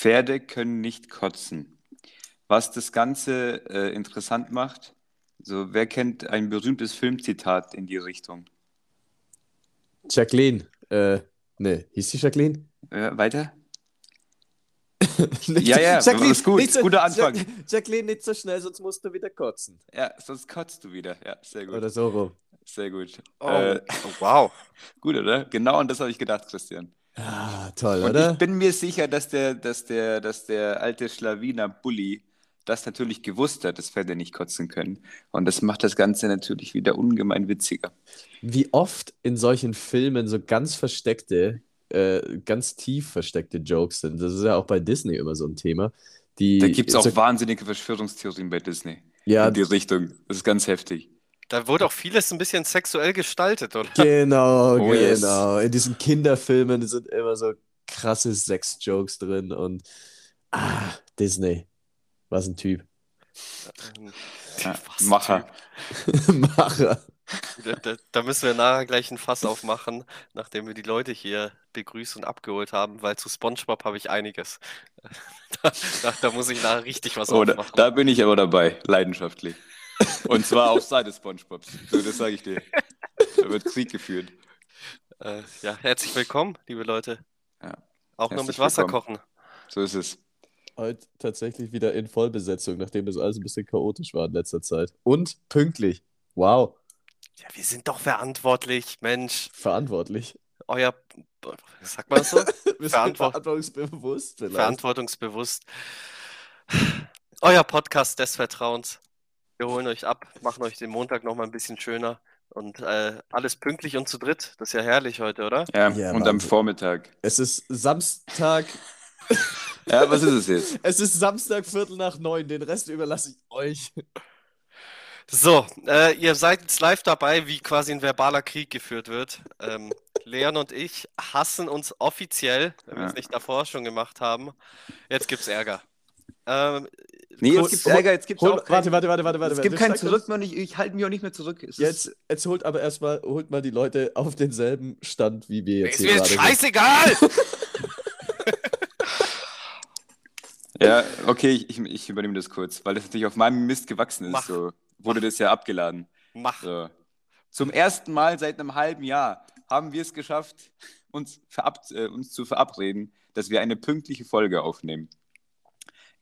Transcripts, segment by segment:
Pferde können nicht kotzen. Was das Ganze äh, interessant macht, so wer kennt ein berühmtes Filmzitat in die Richtung? Jacqueline. Äh, ne, hieß die Jacqueline? Äh, weiter? Nicht- Ja, ja, Jacqueline, ist gut. nicht so, Guter Anfang. Jacqueline, nicht so schnell, sonst musst du wieder kotzen. Ja, sonst kotzt du wieder. Ja, sehr gut. Oder so rum. Sehr gut. Oh, Äh, oh, wow. gut, oder? Genau an das habe ich gedacht, Christian. Ah, toll, Und oder? ich bin mir sicher, dass der, dass der, dass der alte Schlawiner Bully das natürlich gewusst hat, dass Pferde nicht kotzen können. Und das macht das Ganze natürlich wieder ungemein witziger. Wie oft in solchen Filmen so ganz versteckte, äh, ganz tief versteckte Jokes sind. Das ist ja auch bei Disney immer so ein Thema. Die, Da gibt es auch so, wahnsinnige Verschwörungstheorien bei Disney. ja, In die Richtung. Das ist ganz heftig. Da wurde auch vieles ein bisschen sexuell gestaltet, oder? genau, Oh, yes. genau. In diesen Kinderfilmen sind immer so krasse Sex-Jokes drin und ah, Disney. Was ein Typ. Ja, was ein Macher. Macher. Da, da, da müssen wir nachher gleich ein Fass aufmachen, nachdem wir die Leute hier begrüßt und abgeholt haben, weil zu SpongeBob habe ich einiges. Da, da, da muss ich nachher richtig was Oh, da, aufmachen. da bin ich aber dabei, leidenschaftlich. Und zwar auf Seite SpongeBobs. So, das sage ich dir. Da wird Krieg geführt. Äh, ja, herzlich willkommen, liebe Leute. Ja, Auch nur mit Wasser willkommen. kochen. So ist es. Heute tatsächlich wieder in Vollbesetzung, nachdem das alles ein bisschen chaotisch war in letzter Zeit. Und pünktlich. Wow. Ja, wir sind doch verantwortlich, Mensch. Verantwortlich. Euer, sagt man das so? Verantwort- verantwortungsbewusst vielleicht. Verantwortungsbewusst. Euer Podcast des Vertrauens. Wir holen euch ab, machen euch den Montag nochmal ein bisschen schöner. Und äh, alles pünktlich und zu dritt. Das ist ja herrlich heute, oder? Ja, Ja, und am Wahnsinn. Vormittag. Es ist Samstag. Ja, was ist es jetzt? Es ist Samstag, Viertel nach neun. Den Rest überlasse ich euch. So, äh, ihr seid jetzt live dabei, wie quasi ein verbaler Krieg geführt wird. Ähm, Leon und ich hassen uns offiziell, wenn wir es Ja. nicht davor schon gemacht haben. Jetzt gibt's Ärger. Ähm, Nee, jetzt gibt's Ärger, jetzt gibt's Hol, auch kein, warte, warte, warte, warte, warte. Es gibt kein Zurück mehr und ich, ich halte mich auch nicht mehr zurück. Es Jetzt, jetzt holt aber erstmal, holt mal die Leute auf denselben Stand, wie wir jetzt ist hier mir gerade scheißegal! Ja, okay, ich, ich, ich übernehme das kurz, weil das natürlich auf meinem Mist gewachsen ist. Mach. So wurde das ja abgeladen. Mach. So. Zum ersten Mal seit einem halben Jahr haben wir es geschafft, uns, verab äh, uns zu verabreden, dass wir eine pünktliche Folge aufnehmen.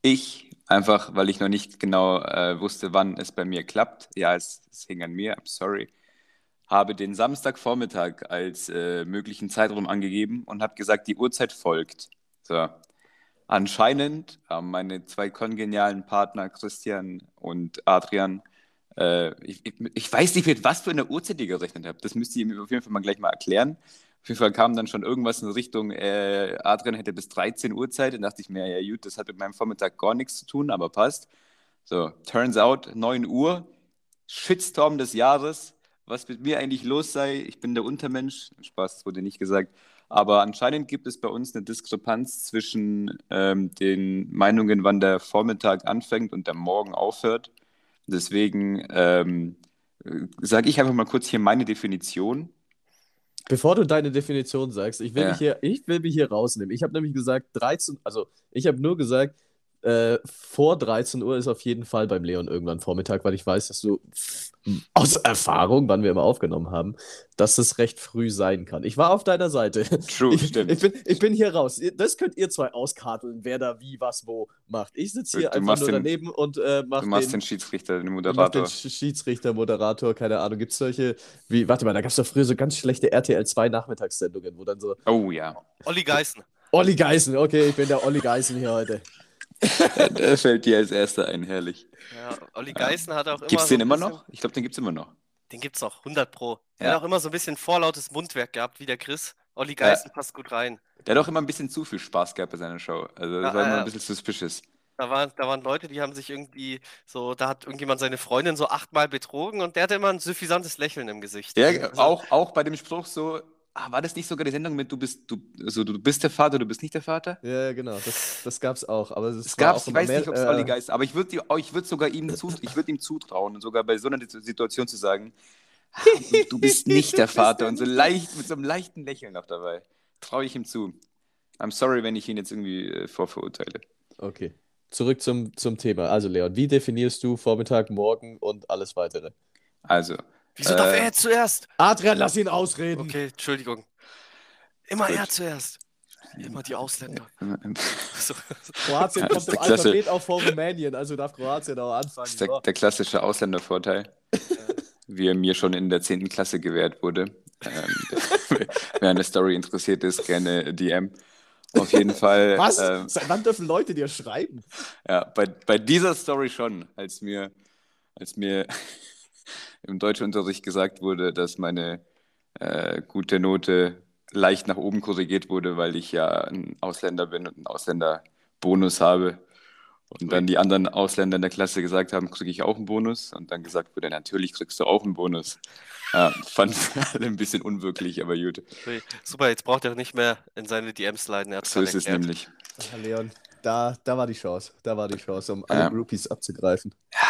Ich, einfach weil ich noch nicht genau äh, wusste, wann es bei mir klappt, ja, es, es hing an mir, I'm sorry, habe den Samstagvormittag als äh, möglichen Zeitraum angegeben und habe gesagt, die Uhrzeit folgt. So. Anscheinend haben meine zwei kongenialen Partner Christian und Adrian äh, ich, ich, ich weiß nicht, mit was für einer Uhrzeit ihr gerechnet habt. Das müsst ihr mir auf jeden Fall mal gleich mal erklären. Auf jeden Fall kam dann schon irgendwas in Richtung, äh, Adrian hätte bis 13 Uhr Zeit. Dann dachte ich mir, ja gut, das hat mit meinem Vormittag gar nichts zu tun, aber passt. So, turns out, 9 Uhr, Shitstorm des Jahres. Was mit mir eigentlich los sei, ich bin der Untermensch. Spaß, das wurde nicht gesagt. Aber anscheinend gibt es bei uns eine Diskrepanz zwischen ähm, den Meinungen, wann der Vormittag anfängt und der Morgen aufhört. Deswegen ähm, sage ich einfach mal kurz hier meine Definition. Bevor du deine Definition sagst, ich will, Ja. mich, hier, ich will mich hier rausnehmen. Ich habe nämlich gesagt, 13, also ich habe nur gesagt, äh, vor 13 Uhr ist auf jeden Fall beim Leon irgendwann Vormittag, weil ich weiß, dass du aus Erfahrung, wann wir immer aufgenommen haben, dass es recht früh sein kann. Ich war auf deiner Seite. True, Ich, stimmt. ich, bin, ich bin hier raus. Das könnt ihr zwei auskarteln, wer da wie, was, wo macht. Ich sitze hier Du einfach nur den- daneben und äh, mach Du machst den, den Schiedsrichter, den Moderator. den Sch- Schiedsrichter, Moderator, keine Ahnung. Gibt es solche, wie, warte mal, da gab es doch früher so ganz schlechte RTL 2 Nachmittagssendungen, wo dann so, Oh ja, Olli Geißen. Olli Geißen, okay, ich bin der Olli Geißen hier heute. der fällt dir als erster ein, herrlich. Ja, Olli Geißen hat auch immer. Gibt es so den ein immer noch? Ich glaube, den gibt es immer noch. Den gibt's noch, 100 Pro. Der Ja. hat auch immer so ein bisschen vorlautes Mundwerk gehabt, wie der Chris. Olli Geißen passt gut rein. Der hat auch immer ein bisschen zu viel Spaß gehabt bei seiner Show. Also das Ja, war immer ja. ein bisschen suspicious. Da waren, da waren Leute, die haben sich irgendwie so, da hat irgendjemand seine Freundin so achtmal betrogen und der hatte immer ein suffisantes Lächeln im Gesicht. Ja, Also, auch, auch bei dem Spruch so, ah, war das nicht sogar die Sendung mit du bist, du, also, du bist der Vater, du bist nicht der Vater? Ja, genau, das, das gab's auch. Aber es Es gab auch ich weiß mehr, nicht, ob es äh, Olli Geist, aber ich würde ich würd sogar ihm zu, ich würd ihm zutrauen, sogar bei so einer Situation zu sagen, ah, du, du bist nicht der Vater und so leicht, mit so einem leichten Lächeln noch dabei. Traue ich ihm zu. I'm sorry, wenn ich ihn jetzt irgendwie äh, vorverurteile. Okay. Zurück zum, zum Thema. Also, Leon, wie definierst du Vormittag, Morgen und alles weitere? Also, Wieso darf Äh, er jetzt zuerst? Adrian, lass ihn ausreden. Okay, Entschuldigung. Immer Gut. er zuerst. Immer die Ausländer. So. Kroatien Das kommt im Klasse- Alphabet auch vor Rumänien, also darf Kroatien auch anfangen. Das ist der, So. der klassische Ausländervorteil, wie er mir schon in der 10. Klasse gewährt wurde. Ähm, wer an der Story interessiert ist, gerne DM. Auf jeden Fall. Was? ähm, Seit wann dürfen Leute dir schreiben? Ja, bei, bei dieser Story schon, als mir, als mir im Deutschunterricht gesagt wurde, dass meine äh, gute Note leicht nach oben korrigiert wurde, weil ich ja ein Ausländer bin und einen Ausländerbonus habe. Und dann die anderen Ausländer in der Klasse gesagt haben, kriege ich auch einen Bonus? Und dann gesagt wurde, natürlich kriegst du auch einen Bonus. Ja, fand alle ein bisschen unwirklich, aber gut. Super, jetzt braucht er nicht mehr in seine DMs leiden. Er So ist es erklärt. nämlich. Leon, da, da war die Chance. Da war die Chance, um alle Ja. Groupies abzugreifen. Ja,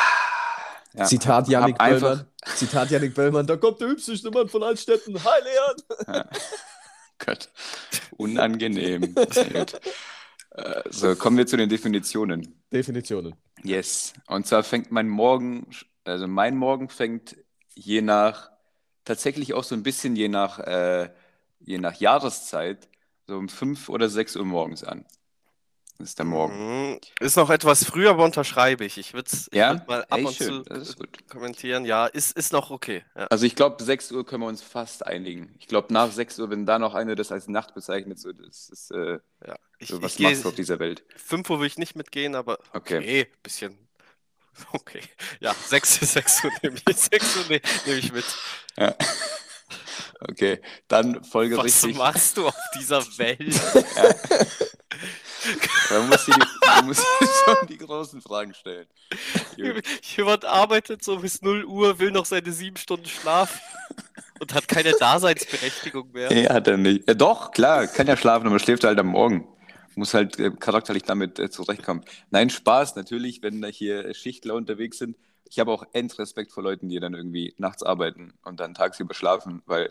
Zitat einfach- Böllmann. Zitat Yannick Böllmann. Da kommt der hübscheste Mann von Altstetten. Hi, Leon. Gott, unangenehm. Äh, So, kommen wir zu den Definitionen. Definitionen. Yes. Und zwar fängt mein Morgen, also mein Morgen fängt je nach, tatsächlich auch so ein bisschen je nach, äh, je nach Jahreszeit, so um 5 oder 6 Uhr morgens an. Ist der Morgen. Mhm. Ist noch etwas früher, aber unterschreibe ich. Ich würde es Ja? mal ab Ey, und schön, zu kommentieren. Ja, ist, ist noch okay. Ja. Also ich glaube, 6 Uhr können wir uns fast einigen. Ich glaube, nach 6 Uhr, wenn da noch einer das als Nacht bezeichnet, so, das ist, äh, Ja. Ich, so, ich was gehe, machst du auf dieser Welt? 5 Uhr würde ich nicht mitgehen, aber Okay. okay, bisschen. Okay. Ja, 6, 6 Uhr nehme ich, 6 Uhr ne, nehme ich mit. Ja. Okay, dann folge Was machst du auf dieser Welt? Man muss die, man muss hier schon die großen Fragen stellen. Jemand arbeitet so bis 0 Uhr, will noch seine 7 Stunden Schlaf und hat keine Daseinsberechtigung mehr. Nee, hat er nicht. Ja, doch, klar, kann ja schlafen, aber schläft halt am Morgen. Muss halt äh, charakterlich damit äh, zurechtkommen. Nein, Spaß, natürlich, wenn da hier Schichtler unterwegs sind. Ich habe auch Endrespekt vor Leuten, die dann irgendwie nachts arbeiten und dann tagsüber schlafen, weil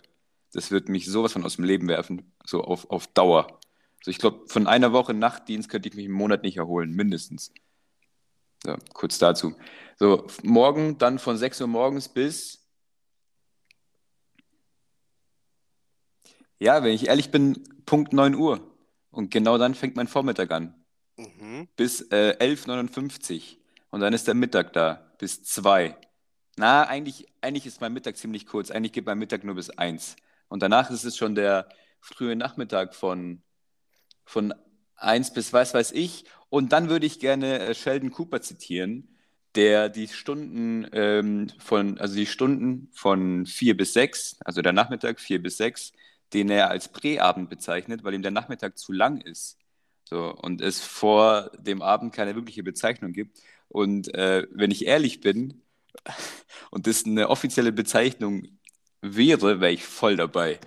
das wird mich sowas von aus dem Leben werfen, so auf, auf Dauer. Also ich glaube, von einer Woche Nachtdienst könnte ich mich im Monat nicht erholen, mindestens. So, kurz dazu. So, morgen dann von 6 Uhr morgens bis Ja, wenn ich ehrlich bin, Punkt 9 Uhr. Und genau dann fängt mein Vormittag an. Mhm. Bis äh, 11.59 Uhr. Und dann ist der Mittag da. Bis 2. Na, eigentlich, eigentlich ist mein Mittag ziemlich kurz. Eigentlich geht mein Mittag nur bis 1. Und danach ist es schon der frühe Nachmittag von, von 1 bis was weiß ich. Und dann würde ich gerne äh, Sheldon Cooper zitieren, der die Stunden ähm, von, also die Stunden von 4 bis 6, also der Nachmittag 4 bis 6, den er als Präabend bezeichnet, weil ihm der Nachmittag zu lang ist. So, und es vor dem Abend keine wirkliche Bezeichnung gibt. Und äh, wenn ich ehrlich bin und das eine offizielle Bezeichnung wäre, wäre ich voll dabei.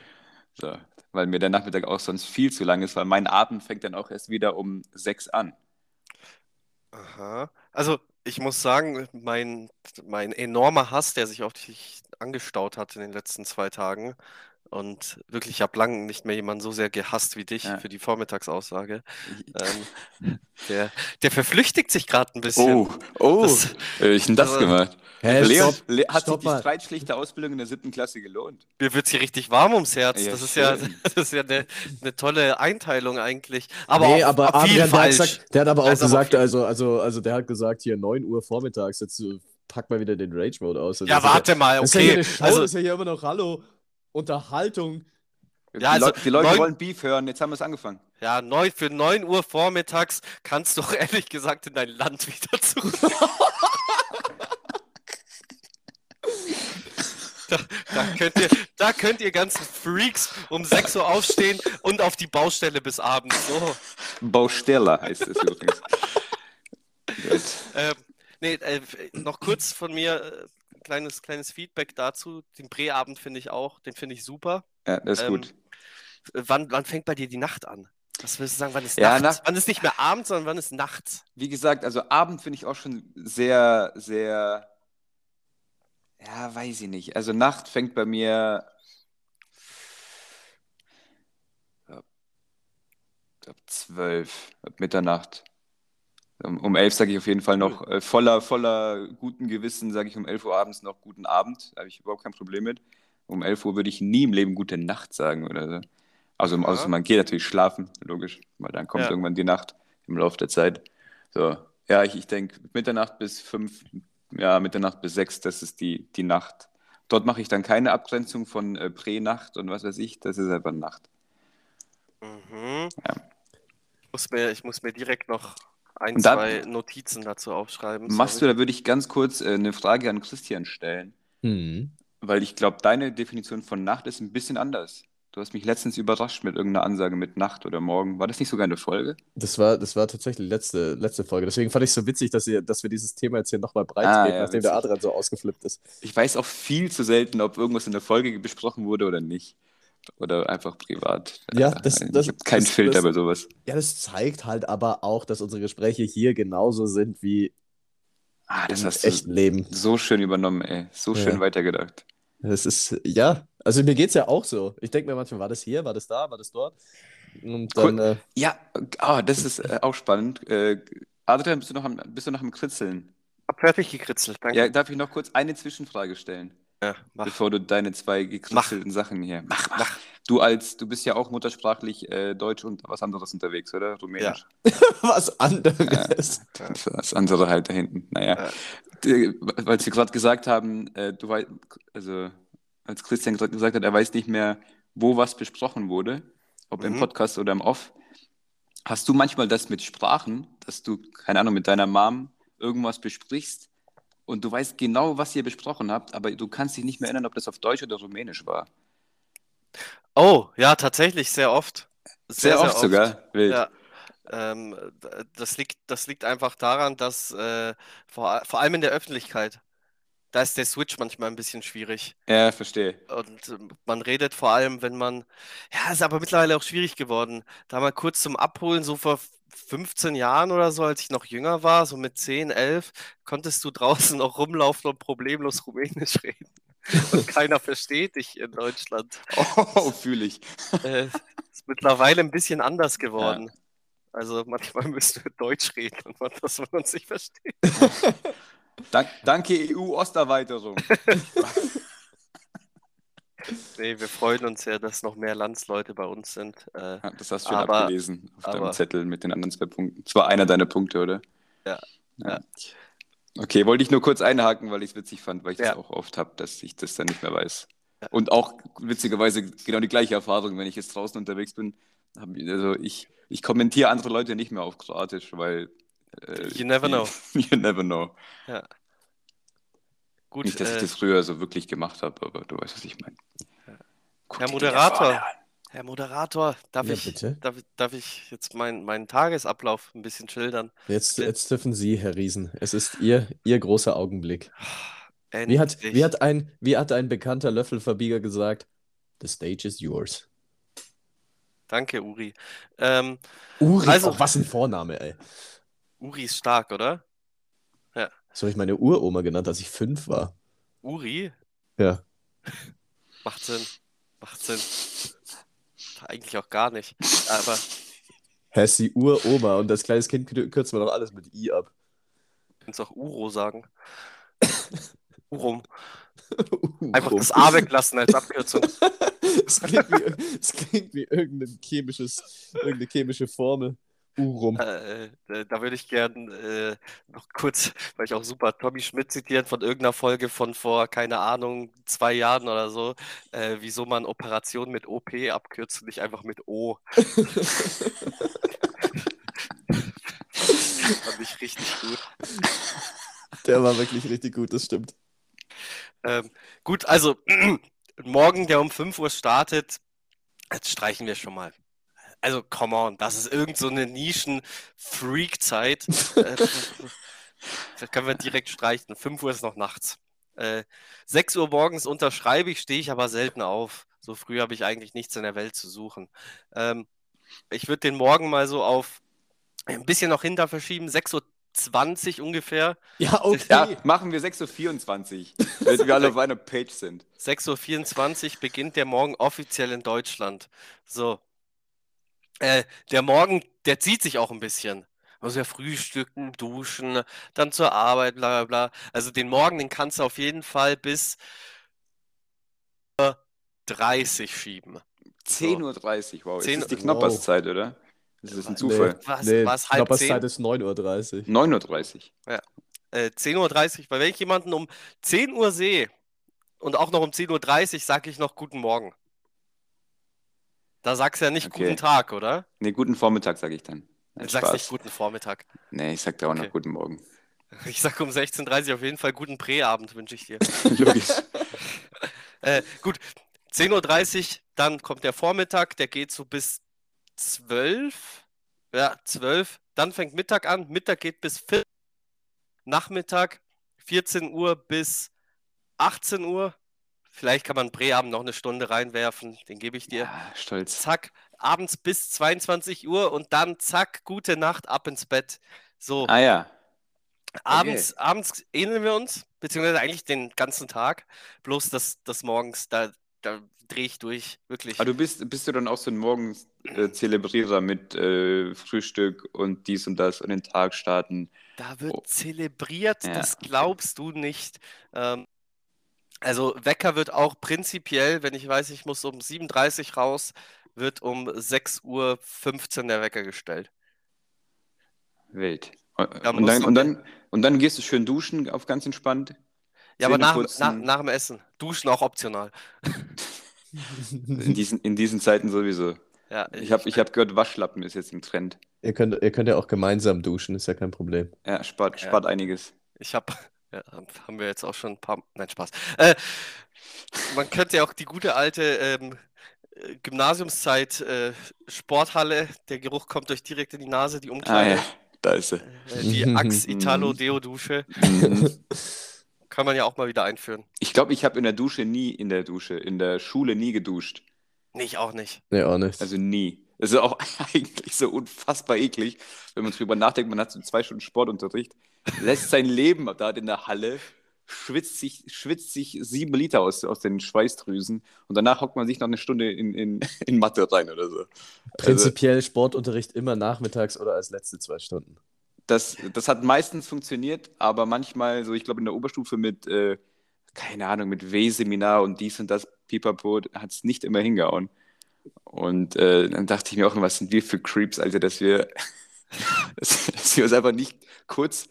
So, weil mir der Nachmittag auch sonst viel zu lang ist, weil mein Abend fängt dann auch erst wieder um sechs an. Aha. Also, ich muss sagen, mein, mein enormer Hass, der sich auf dich angestaut hat in den letzten zwei Tagen, und wirklich, ich habe lange nicht mehr jemanden so sehr gehasst wie dich Ja. für die Vormittagsaussage, ähm, der, der verflüchtigt sich gerade ein bisschen. Oh, oh, Das- äh, ich denn das also- gemacht? Hä, Leon, stopp, Le hat stopp sich die mal. streitschlichte Ausbildung in der siebten Klasse gelohnt? Mir wird hier richtig warm ums Herz. Ja, das ist ja, das ist ja eine, eine tolle Einteilung eigentlich. Aber nee, auch, aber Adrian, der hat, falsch. gesagt, der hat aber auch Also gesagt, also, also, also der hat gesagt, hier 9 Uhr vormittags, jetzt äh, pack mal wieder den Rage-Mode aus. Also Ja, warte mal, Das ist ja hier okay. Also, ist ja hier immer noch Hallo, Unterhaltung. Die, Ja, also die Leute neun- wollen Beef hören, jetzt haben wir es angefangen. ja, neun, für 9 Uhr vormittags kannst du doch ehrlich gesagt in dein Land wieder zurück. Da, da, könnt ihr, da könnt ihr ganzen Freaks um 6 Uhr aufstehen und auf die Baustelle bis abends. So. Baustelle heißt es übrigens. Ähm, nee, äh, noch kurz von mir äh, kleines, kleines Feedback dazu. Den Präabend finde ich auch, den finde ich super. Ja, das ist Ähm, gut. Wann, wann fängt bei dir die Nacht an? Was willst du sagen, wann ist Ja, nachts? Nacht- Wann ist nicht mehr abends, sondern wann ist nachts? Wie gesagt, also Abend finde ich auch schon sehr, sehr, ja, weiß ich nicht. Also Nacht fängt bei mir ab 12, ab Mitternacht. Um, um 11 sage ich auf jeden Fall noch äh, voller, voller guten Gewissen, sage ich um 11 Uhr abends noch guten Abend. Da habe ich überhaupt kein Problem mit. Um 11 Uhr würde ich nie im Leben gute Nacht sagen oder so. Also, Ja. also man geht natürlich schlafen, logisch, weil dann kommt Ja. irgendwann die Nacht im Laufe der Zeit. So, ja, ich, ich denke, Mitternacht bis 5, ja, Mitternacht bis 6, das ist die, die Nacht. Dort mache ich dann keine Abgrenzung von äh, Prä-Nacht und was weiß ich, das ist einfach Nacht. Mhm. Ja. Ich, muss mir, ich muss mir direkt noch ein, Und da- zwei Notizen dazu aufschreiben. Machst du, sorry. da würde ich ganz kurz äh, eine Frage an Christian stellen, Hm. weil ich glaube, deine Definition von Nacht ist ein bisschen anders. Du hast mich letztens überrascht mit irgendeiner Ansage mit Nacht oder Morgen. War das nicht sogar eine Folge? Das war, das war tatsächlich letzte, letzte Folge. Deswegen fand ich es so witzig, dass, ihr, dass wir dieses Thema jetzt hier nochmal breit Ah, ja, nachdem der witzig. Adrian so ausgeflippt ist. Ich weiß auch viel zu selten, ob irgendwas in der Folge besprochen wurde oder nicht. Oder einfach privat. Ja, Äh, das- ich das- habe keinen das- Filter das- bei sowas. Ja, das zeigt halt aber auch, dass unsere Gespräche hier genauso sind wie Ah, das im hast du echten Leben. so schön übernommen, ey. So schön Ja. weitergedacht. Das ist, ja, also mir geht es ja auch so. Ich denke mir manchmal, war das hier, war das da, war das dort? Und dann, äh, Ja, ah, das ist äh, auch spannend. Äh, Adrian, bist du noch am, bist du noch am Kritzeln? Hab fertig gekritzelt, danke. Ja, darf ich noch kurz eine Zwischenfrage stellen, Ja, bevor du deine zwei gekritzelten Sachen hier. Mach, Mach. Du als, du bist ja auch muttersprachlich äh, Deutsch und was anderes unterwegs, oder? Rumänisch. was anderes. Das, das andere halt da hinten. Naja. Ja. Weil Sie gerade gesagt haben, äh, du weißt, also als Christian gerade gesagt hat, er weiß nicht mehr, wo was besprochen wurde, ob im Mhm. Podcast oder im Off. Hast du manchmal das mit Sprachen, dass du, keine Ahnung, mit deiner Mom irgendwas besprichst und du weißt genau, was ihr besprochen habt, aber du kannst dich nicht mehr erinnern, ob das auf Deutsch oder Rumänisch war? Oh, ja, tatsächlich, sehr oft. Sehr, oft, sogar. Wild. Ja. Ähm, das liegt, das liegt einfach daran, dass äh, vor, vor allem in der Öffentlichkeit, da ist der Switch manchmal ein bisschen schwierig. Ja, verstehe. Und ähm, man redet vor allem, wenn man, ja, ist aber mittlerweile auch schwierig geworden. Da mal kurz zum Abholen, so vor 15 Jahren oder so, als ich noch jünger war, so mit 10, 11, konntest du draußen noch rumlaufen und problemlos Rumänisch reden. Und keiner versteht dich in Deutschland. Oh, fühle ich. Äh, ist mittlerweile ein bisschen anders geworden. Also manchmal müssen wir Deutsch reden und man, dass man uns nicht versteht. Dank, danke EU-Osterweiterung. Nee, wir freuen uns ja, dass noch mehr Landsleute bei uns sind. Äh, Ja, das hast du Aber- abgelesen auf deinem aber- Zettel mit den anderen zwei Punkten. Das war einer deiner Punkte, oder? Ja. Ja. Okay, wollte ich nur kurz einhaken, weil ich es witzig fand, weil ich Ja. das auch oft habe, dass ich das dann nicht mehr weiß. Ja. Und auch witzigerweise genau die gleiche Erfahrung, wenn ich jetzt draußen unterwegs bin. Hab, also ich, ich kommentiere andere Leute nicht mehr auf Kroatisch, weil. äh, You never know. you never know. Gut, Nicht, dass ich äh, das früher so wirklich gemacht habe, aber du weißt, was ich meine. Herr Moderator. Herr Moderator, darf, Ja, ich, bitte. darf, darf ich jetzt meinen meinen Tagesablauf ein bisschen schildern? Jetzt, jetzt dürfen Sie, Herr Riesen. Es ist Ihr, Ihr großer Augenblick. Wie hat, wie, hat ein, wie hat ein bekannter Löffelverbieger gesagt? The stage is yours. Danke, Uri. Ähm, Uri, Also- auch was ein Vorname, ey. Uri ist stark, oder? So habe ich meine Uroma genannt, als ich fünf war. Uri? Ja. Macht Sinn. Macht Sinn. Eigentlich auch gar nicht. Aber Hä, ist die Uroma und das kleines Kind kür- kürzen wir doch alles mit I ab. du kannst auch Uro sagen. Urum. Einfach Urum. das A weglassen als Abkürzung. Es klingt wie, klingt wie irgendein chemisches, irgendeine chemische Formel. Urum. Äh, äh, da würde ich gern äh, noch kurz, weil ich auch super Tommy Schmidt zitieren von irgendeiner Folge von vor, keine Ahnung, zwei Jahren oder so, äh, wieso man Operationen mit OP abkürzt und nicht einfach mit O. Fand ich richtig gut. Der war wirklich richtig gut, das stimmt. Ähm, gut, also morgen, der um 5 Uhr startet, jetzt streichen wir schon mal. Also, come on, das ist irgend so eine Nischen-Freak-Zeit. Äh, das können wir direkt streichen. 5 Uhr ist noch nachts. Äh, 6 Uhr morgens unterschreibe ich, stehe ich aber selten auf. So früh habe ich eigentlich nichts in der Welt zu suchen. Ähm, ich würde den Morgen mal so auf ein bisschen noch hinter verschieben, 6.20 Uhr ungefähr. Ja, okay. Ja, machen wir 6.24 Uhr, damit wir alle auf einer Page sind. 6.24 Uhr beginnt der Morgen offiziell in Deutschland. So. Äh, der Morgen, der zieht sich auch ein bisschen. Man muss ja frühstücken, duschen, dann zur Arbeit, bla bla bla. Also den Morgen, den kannst du auf jeden Fall bis 30 schieben. 10.30 Uhr, wow. 10 ist das die wow. Knopperszeit, oder? Das ist ein Zufall. Was, nee, was halb Knopperszeit 10? ist 9.30 Uhr. 9.30 Uhr. Äh, 10.30 Uhr, weil wenn ich jemanden um 10 Uhr sehe und auch noch um 10.30 Uhr, sage ich noch Guten Morgen. Da sagst du ja nicht Okay. Guten Tag, oder? Nee, guten Vormittag, sage ich dann. Du Nein, sagst nicht Spaß. Guten Vormittag. Nee, ich sag da auch noch Okay. guten Morgen. Ich sage um 16.30 Uhr auf jeden Fall Guten Präabend wünsche ich dir. Logisch. Äh, gut, 10.30 Uhr, dann kommt der Vormittag, der geht so bis 12. Ja, 12. Dann fängt Mittag an. Mittag geht bis 4. Nachmittag 14 Uhr bis 18 Uhr. Vielleicht kann man Präabend noch eine Stunde reinwerfen, den gebe ich dir. Ja, stolz. Zack, abends bis 22 Uhr und dann zack, gute Nacht, ab ins Bett. So, Ah ja. Abends, abends ähneln wir uns, beziehungsweise eigentlich den ganzen Tag. Bloß das, das morgens, da, da drehe ich durch, wirklich. Aber du bist, bist du dann auch so ein Morgens-Zelebrierer mit äh, Frühstück und dies und das und den Tag starten? Da wird Oh. zelebriert, Ja, das okay. glaubst du nicht. Ähm, also Wecker wird auch prinzipiell, wenn ich weiß, ich muss um 7.30 Uhr raus, wird um 6.15 Uhr der Wecker gestellt. Wild. Und, Da und, dann, du- und, dann, und dann gehst du schön duschen, auf ganz entspannt. Ja, aber nach, nach, nach dem Essen. Duschen auch optional. In diesen, in diesen Zeiten sowieso. Ja, Ich habe ich hab gehört, Waschlappen ist jetzt im Trend. Ihr könnt, ihr könnt ja auch gemeinsam duschen, ist ja kein Problem. Ja, spart, Ja. spart einiges. Ich habe, ja, haben wir jetzt auch schon ein paar, nein, Spaß. Äh, man könnte ja auch die gute alte ähm, äh, Gymnasiumszeit, äh, Sporthalle, der Geruch kommt euch direkt in die Nase, die Ah Umkleide, ja, da ist sie. äh, die Axe Italo Deo Dusche, Mhm. kann man ja auch mal wieder einführen. Ich glaube, ich habe in der Dusche nie, in der Dusche, in der Schule nie geduscht. Nee, ich auch nicht. Nee, auch nicht. Also nie. Das ist auch eigentlich so unfassbar eklig, wenn man drüber nachdenkt, man hat so zwei Stunden Sportunterricht, lässt sein Leben da in der Halle, schwitzt sich, schwitzt sich sieben Liter aus, aus den Schweißdrüsen und danach hockt man sich noch eine Stunde in, in, in Mathe rein oder so. Also, Prinzipiell Sportunterricht immer nachmittags oder als letzte zwei Stunden. das, das hat meistens funktioniert, aber manchmal, so ich glaube in der Oberstufe mit, äh, keine Ahnung, mit W-Seminar und dies und das, Pipapo, hat es nicht immer hingehauen. Und äh, dann dachte ich mir auch, was sind wir für Creeps, Alter, dass wir, dass, dass wir uns einfach nicht kurz,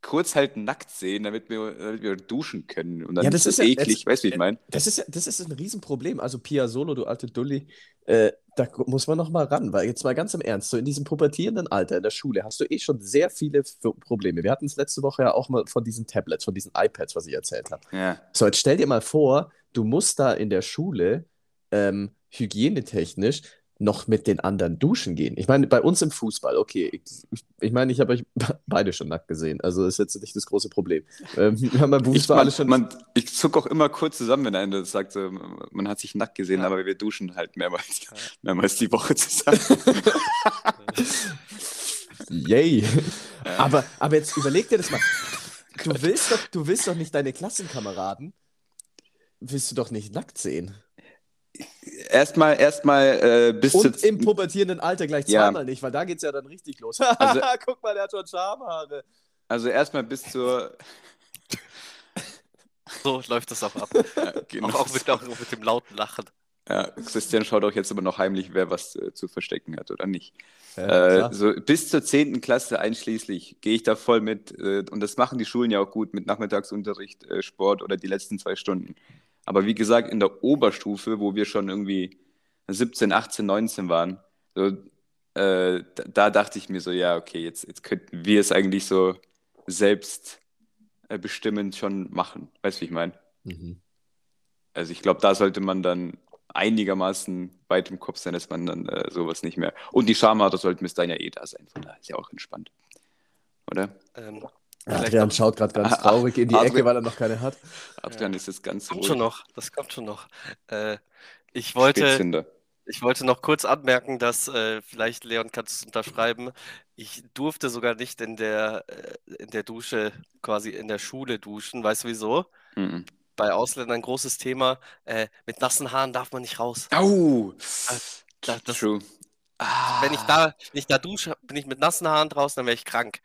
kurz halt nackt sehen, damit wir, damit wir duschen können. Und dann Ja, das ist ist ja- eklig, weißt du, wie ich meine? Das ist, das ist ein Riesenproblem. Also Pia Solo, du alte Dulli, äh, da muss man noch mal ran, weil jetzt mal ganz im Ernst, so in diesem pubertierenden Alter in der Schule hast du eh schon sehr viele Probleme. Wir hatten es letzte Woche ja auch mal von diesen Tablets, von diesen iPads, was ich erzählt habe. Ja. So, jetzt stell dir mal vor, du musst da in der Schule ähm, hygienetechnisch noch mit den anderen duschen gehen. Ich meine, bei uns im Fußball, okay, ich, ich, meine, ich habe euch beide schon nackt gesehen, also ist jetzt nicht das große Problem. Ähm, wir haben beim Ich, man, schon. man, ich zucke auch immer kurz zusammen, wenn einer sagt, man hat sich nackt gesehen, Ja. aber wir duschen halt mehrmals, mehrmals die Woche zusammen. Yay! Aber, aber jetzt überleg dir das mal. Du willst doch, du willst doch nicht deine Klassenkameraden, willst du doch nicht nackt sehen. Erstmal, erstmal äh, bis Und zu, im pubertierenden Alter gleich Ja. zweimal nicht, weil da geht's ja dann richtig los. Also- Guck mal, der hat schon Schamhaare. also erstmal bis zur So läuft das auch ab. ja, genau. Auch, auch, mit, auch mit dem lauten Lachen. ja, Christian schaut auch jetzt immer noch heimlich, wer was äh, zu verstecken hat oder nicht. Ja, Äh, so bis zur 10. Klasse einschließlich gehe ich da voll mit. Äh, und das machen die Schulen ja auch gut mit Nachmittagsunterricht, äh, Sport oder die letzten zwei Stunden. Aber wie gesagt, in der Oberstufe, wo wir schon irgendwie 17, 18, 19 waren, so, äh, da, da dachte ich mir so, ja, okay, jetzt, jetzt könnten wir es eigentlich so selbst äh, bestimmend schon machen. Weißt du, wie ich meine? Mhm. Also ich glaube, da sollte man dann einigermaßen weit im Kopf sein, dass man dann äh, sowas nicht mehr. Und die Schamhaare sollten bis dahin ja eh da sein, von daher ist ja auch entspannt. Oder? Ähm, Adrian noch, schaut gerade ganz Ah, traurig in die Adrian- Ecke, weil er noch keine hat. Adrian ist es ganz kommt ruhig. schon noch, das kommt schon noch. Äh, ich wollte. Ich wollte noch kurz anmerken, dass äh, vielleicht, Leon, kannst du es unterschreiben. Ich durfte sogar nicht in der, äh, in der Dusche, quasi in der Schule duschen. Weißt du wieso? Mhm. Bei Ausländern ein großes Thema. Äh, mit nassen Haaren darf man nicht raus. Au! da- das- True. Wenn ich da, wenn ich da dusche, bin ich mit nassen Haaren draußen, dann wäre ich krank.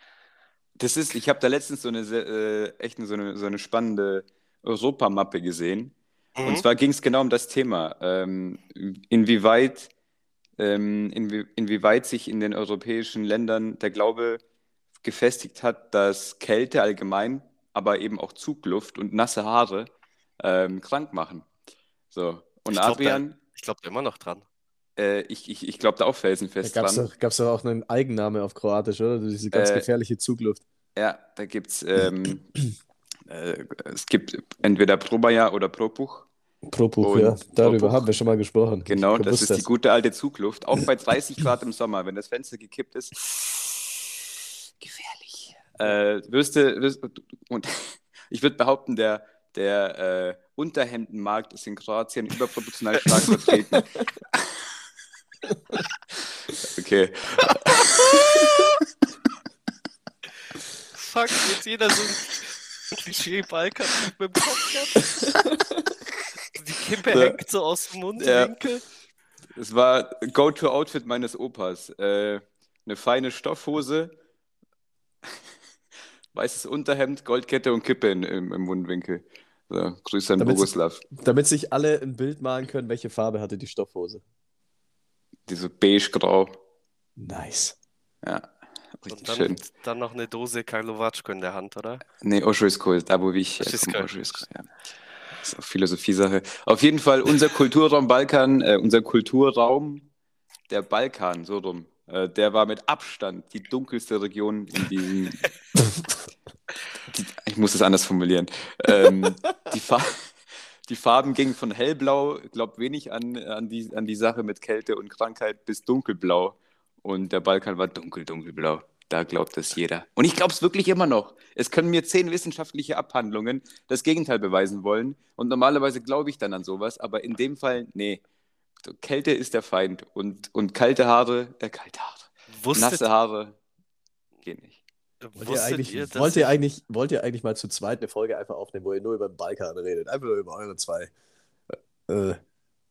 Das ist, ich habe da letztens so eine äh, echt so eine, so eine spannende Europamappe gesehen. Mhm. Und zwar ging es genau um das Thema, ähm, inwieweit, ähm, inwie, inwieweit sich in den europäischen Ländern der Glaube gefestigt hat, dass Kälte allgemein, aber eben auch Zugluft und nasse Haare ähm, krank machen. So. Und Ich glaub, Adrian, Ich glaube da immer noch dran. Äh, ich, ich, ich glaube da auch Da felsenfest gab es dran. doch, gab's doch auch einen Eigenname auf Kroatisch, oder? Diese ganz Äh, gefährliche Zugluft. Ja, da gibt es, ähm, äh, es gibt entweder Probaja oder Propuch. Propuch, und ja. Darüber Propuch. haben wir schon mal gesprochen. Genau, das ist die gute alte Zugluft. Auch bei 30 Grad im Sommer, wenn das Fenster gekippt ist. Gefährlich. Äh, wirst du, wirst, und ich würde behaupten, der, der äh, Unterhemdenmarkt ist in Kroatien überproportional stark vertreten. Okay. Fuck, jetzt jeder so ein Klischee-Balkan mit dem Kopf hat. Die Kippe Ja. hängt so aus dem Mundwinkel. Es war Go-To-Outfit meines Opas. Äh, eine feine Stoffhose, weißes Unterhemd, Goldkette und Kippe in, im, im Mundwinkel. So, Grüße an Damit- Boguslav. Damit sich alle ein Bild malen können, welche Farbe hatte die Stoffhose. Diese beige-grau. Nice. Ja, Und richtig dann, schön. dann noch eine Dose Karlovatschko in der Hand, oder? Nee, Osho ist cool. Da, wo ich Osho ist herkomme, ist cool, ja. Das ist auch Philosophie-Sache. Auf jeden Fall unser Kulturraum Balkan, äh, unser Kulturraum, der Balkan, so rum, äh, der war mit Abstand die dunkelste Region in diesem. die, ich muss es anders formulieren. Ähm, die, Fa die Farben gingen von hellblau, glaubt wenig an, an, die, an die Sache mit Kälte und Krankheit, bis dunkelblau. Und der Balkan war dunkel, dunkelblau. Da glaubt es jeder. Und ich glaube es wirklich immer noch. Es können mir zehn wissenschaftliche Abhandlungen das Gegenteil beweisen wollen. Und normalerweise glaube ich dann an sowas. Aber in dem Fall, nee. Kälte ist der Feind. Und, und kalte Haare, äh, kalte Haare. Wusstet, Nasse Haare, geht nicht. Wollt ihr, eigentlich, ihr, wollt, ihr ich- eigentlich, wollt ihr eigentlich mal zu zweit eine Folge einfach aufnehmen, wo ihr nur über den Balkan redet? Einfach nur über eure zwei. Äh,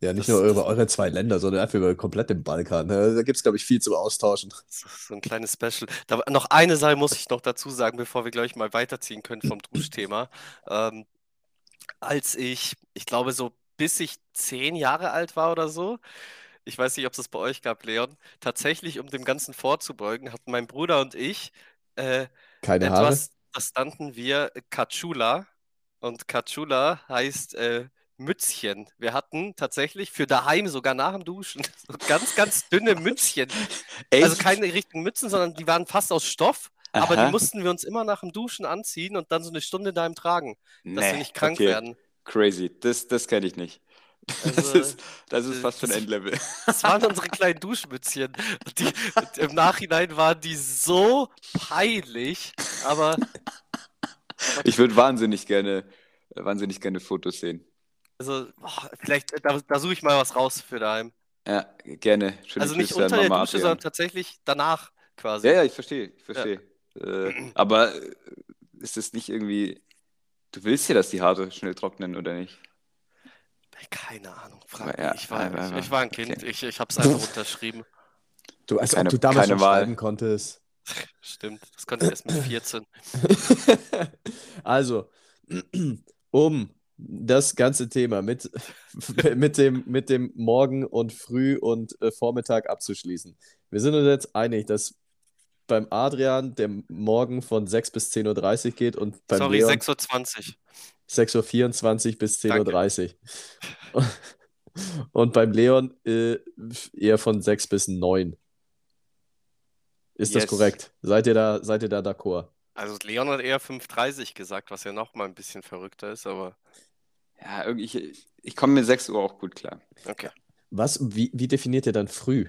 ja, nicht Das- nur über eure zwei Länder, sondern einfach über komplett den Balkan. Äh, Da gibt es, glaube ich, viel zum Austauschen. So ein kleines Special. Da, noch eine Sache muss ich noch dazu sagen, bevor wir gleich mal weiterziehen können vom Duschthema. Ähm, als ich, ich glaube, so bis ich zehn Jahre alt war oder so, ich weiß nicht, ob es das bei euch gab, Leon, tatsächlich, um dem Ganzen vorzubeugen, hatten mein Bruder und ich äh, Keine Haare. etwas, das nannten wir Katschula. Und Katschula heißt äh, Mützchen. Wir hatten tatsächlich für daheim sogar nach dem Duschen so ganz, ganz dünne Mützchen. Also keine richtigen Mützen, sondern die waren fast aus Stoff, aber Aha. die mussten wir uns immer nach dem Duschen anziehen und dann so eine Stunde daheim tragen, dass wir Nee, nicht krank okay. werden. Crazy. Das, das kenne ich nicht. Das Also, ist, das ist äh, fast schon das- Endlevel. Das waren unsere kleinen Duschmützchen. Die, Im Nachhinein waren die so peinlich, aber Ich würde wahnsinnig gerne, wahnsinnig gerne Fotos sehen. also, boah, vielleicht, äh, da, da suche ich mal was raus für daheim. Ja, gerne. Schöne Also nicht Grüße unter der Dusche, Adrian. sondern tatsächlich danach quasi. Ja, ja, ich verstehe, ich verstehe. Äh, aber äh, ist es nicht irgendwie, du willst ja, dass die Haare schnell trocknen, oder nicht? Keine Ahnung, frag ja. Ich war, aber- ich, ich war ein Kind, okay. ich, ich habe es einfach unterschrieben. Du, als Keine- ob du damals keine schon Wahl. schreiben konntest. Stimmt, das konnte ich erst mit 14. also, um das ganze Thema mit, mit, dem, mit dem Morgen und Früh und äh, Vormittag abzuschließen. Wir sind uns jetzt einig, dass beim Adrian der Morgen von 6 bis 10.30 Uhr geht und beim Sorry, Leon 6.20 Uhr. 6.24 Uhr bis Danke. 10.30 Uhr. Und beim Leon äh, eher von 6 bis 9. Ist das Yes. korrekt? Seid ihr da, seid ihr da d'accord? Also Leon hat eher 5.30 gesagt, was ja noch mal ein bisschen verrückter ist, aber Ja, irgendwie, ich, ich komme mit 6 Uhr auch gut klar. okay. Was, wie, wie definiert ihr dann früh?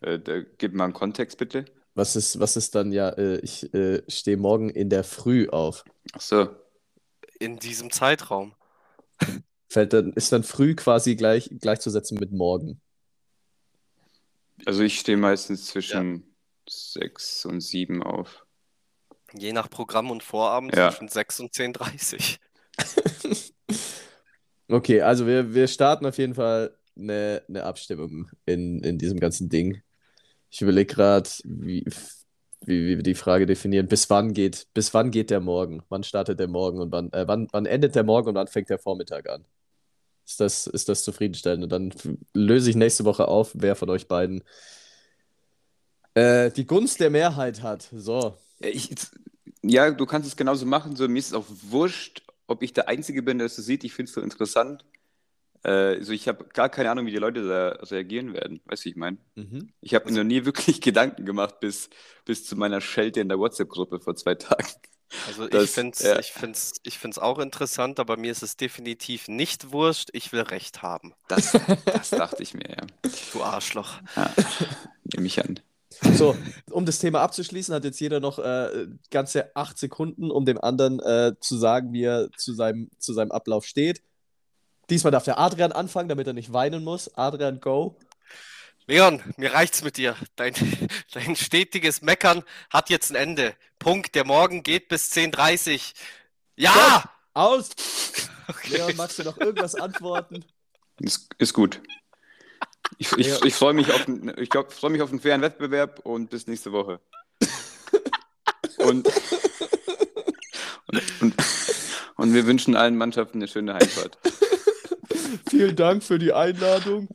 Äh, da, gib mal einen Kontext, bitte. Was ist, was ist dann ja, äh, ich äh, stehe morgen in der Früh auf. Ach so. In diesem Zeitraum. Fällt dann, ist dann früh quasi gleich, gleichzusetzen mit morgen. Also ich stehe meistens zwischen 6 und 7 auf. Je nach Programm und Vorabend Ja. zwischen 6 und 10.30 Okay, also wir, wir starten auf jeden Fall eine, eine Abstimmung in, in diesem ganzen Ding. Ich überlege gerade, wie, wie, wie wir die Frage definieren. Bis wann geht, bis wann geht der Morgen? Wann startet der Morgen und wann, äh, wann, wann endet der Morgen und wann fängt der Vormittag an? Ist das, ist das zufriedenstellend? Und dann löse ich nächste Woche auf, wer von euch beiden äh, die Gunst der Mehrheit hat. So. Ja, ich, ja, du kannst es genauso machen. So, mir ist es auch wurscht, ob ich der Einzige bin, der es so sieht. Ich finde es so interessant. Äh, also ich habe gar keine Ahnung, wie die Leute da reagieren werden. Weißt du, wie ich meine? Mhm. Ich habe mir noch nie wirklich Gedanken gemacht bis, bis zu meiner Schelte in der WhatsApp-Gruppe vor zwei Tagen. Also ich Das- finde es ja. ich find's, ich find's auch interessant, aber mir ist es definitiv nicht wurscht. Ich will Recht haben. Das, das dachte ich mir, ja. Du Arschloch. ja. Nehme ich an. So, um das Thema abzuschließen, hat jetzt jeder noch äh, ganze acht Sekunden, um dem anderen äh, zu sagen, wie er zu seinem, zu seinem Ablauf steht. Diesmal darf der Adrian anfangen, damit er nicht weinen muss. Adrian, go. Leon, mir reicht's mit dir. Dein, dein stetiges Meckern hat jetzt ein Ende. Punkt. Der Morgen geht bis 10.30 Uhr. Ja! Aus! Okay. Leon, magst du noch irgendwas antworten? Ist, ist gut. Ich, ich, ich freue mich, auf einen- ich glaub, freu mich auf einen fairen Wettbewerb und bis nächste Woche. Und, und, und, und wir wünschen allen Mannschaften eine schöne Heimfahrt. Vielen Dank für die Einladung.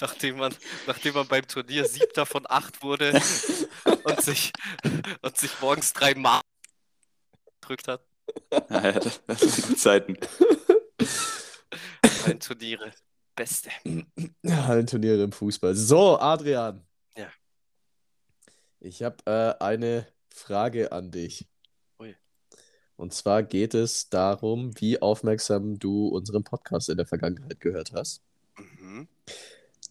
Nachdem man, nachdem man beim Turnier siebter von acht wurde und sich, und sich morgens drei Mal gedrückt hat. Ja, ja, das, sind die Zeiten. Bei den Turniere. Beste. Hallenturniere im Fußball. So, Adrian. Ja. Ich habe äh, eine Frage an dich. Und zwar geht es darum, wie aufmerksam du unseren Podcast in der Vergangenheit gehört hast. Mhm.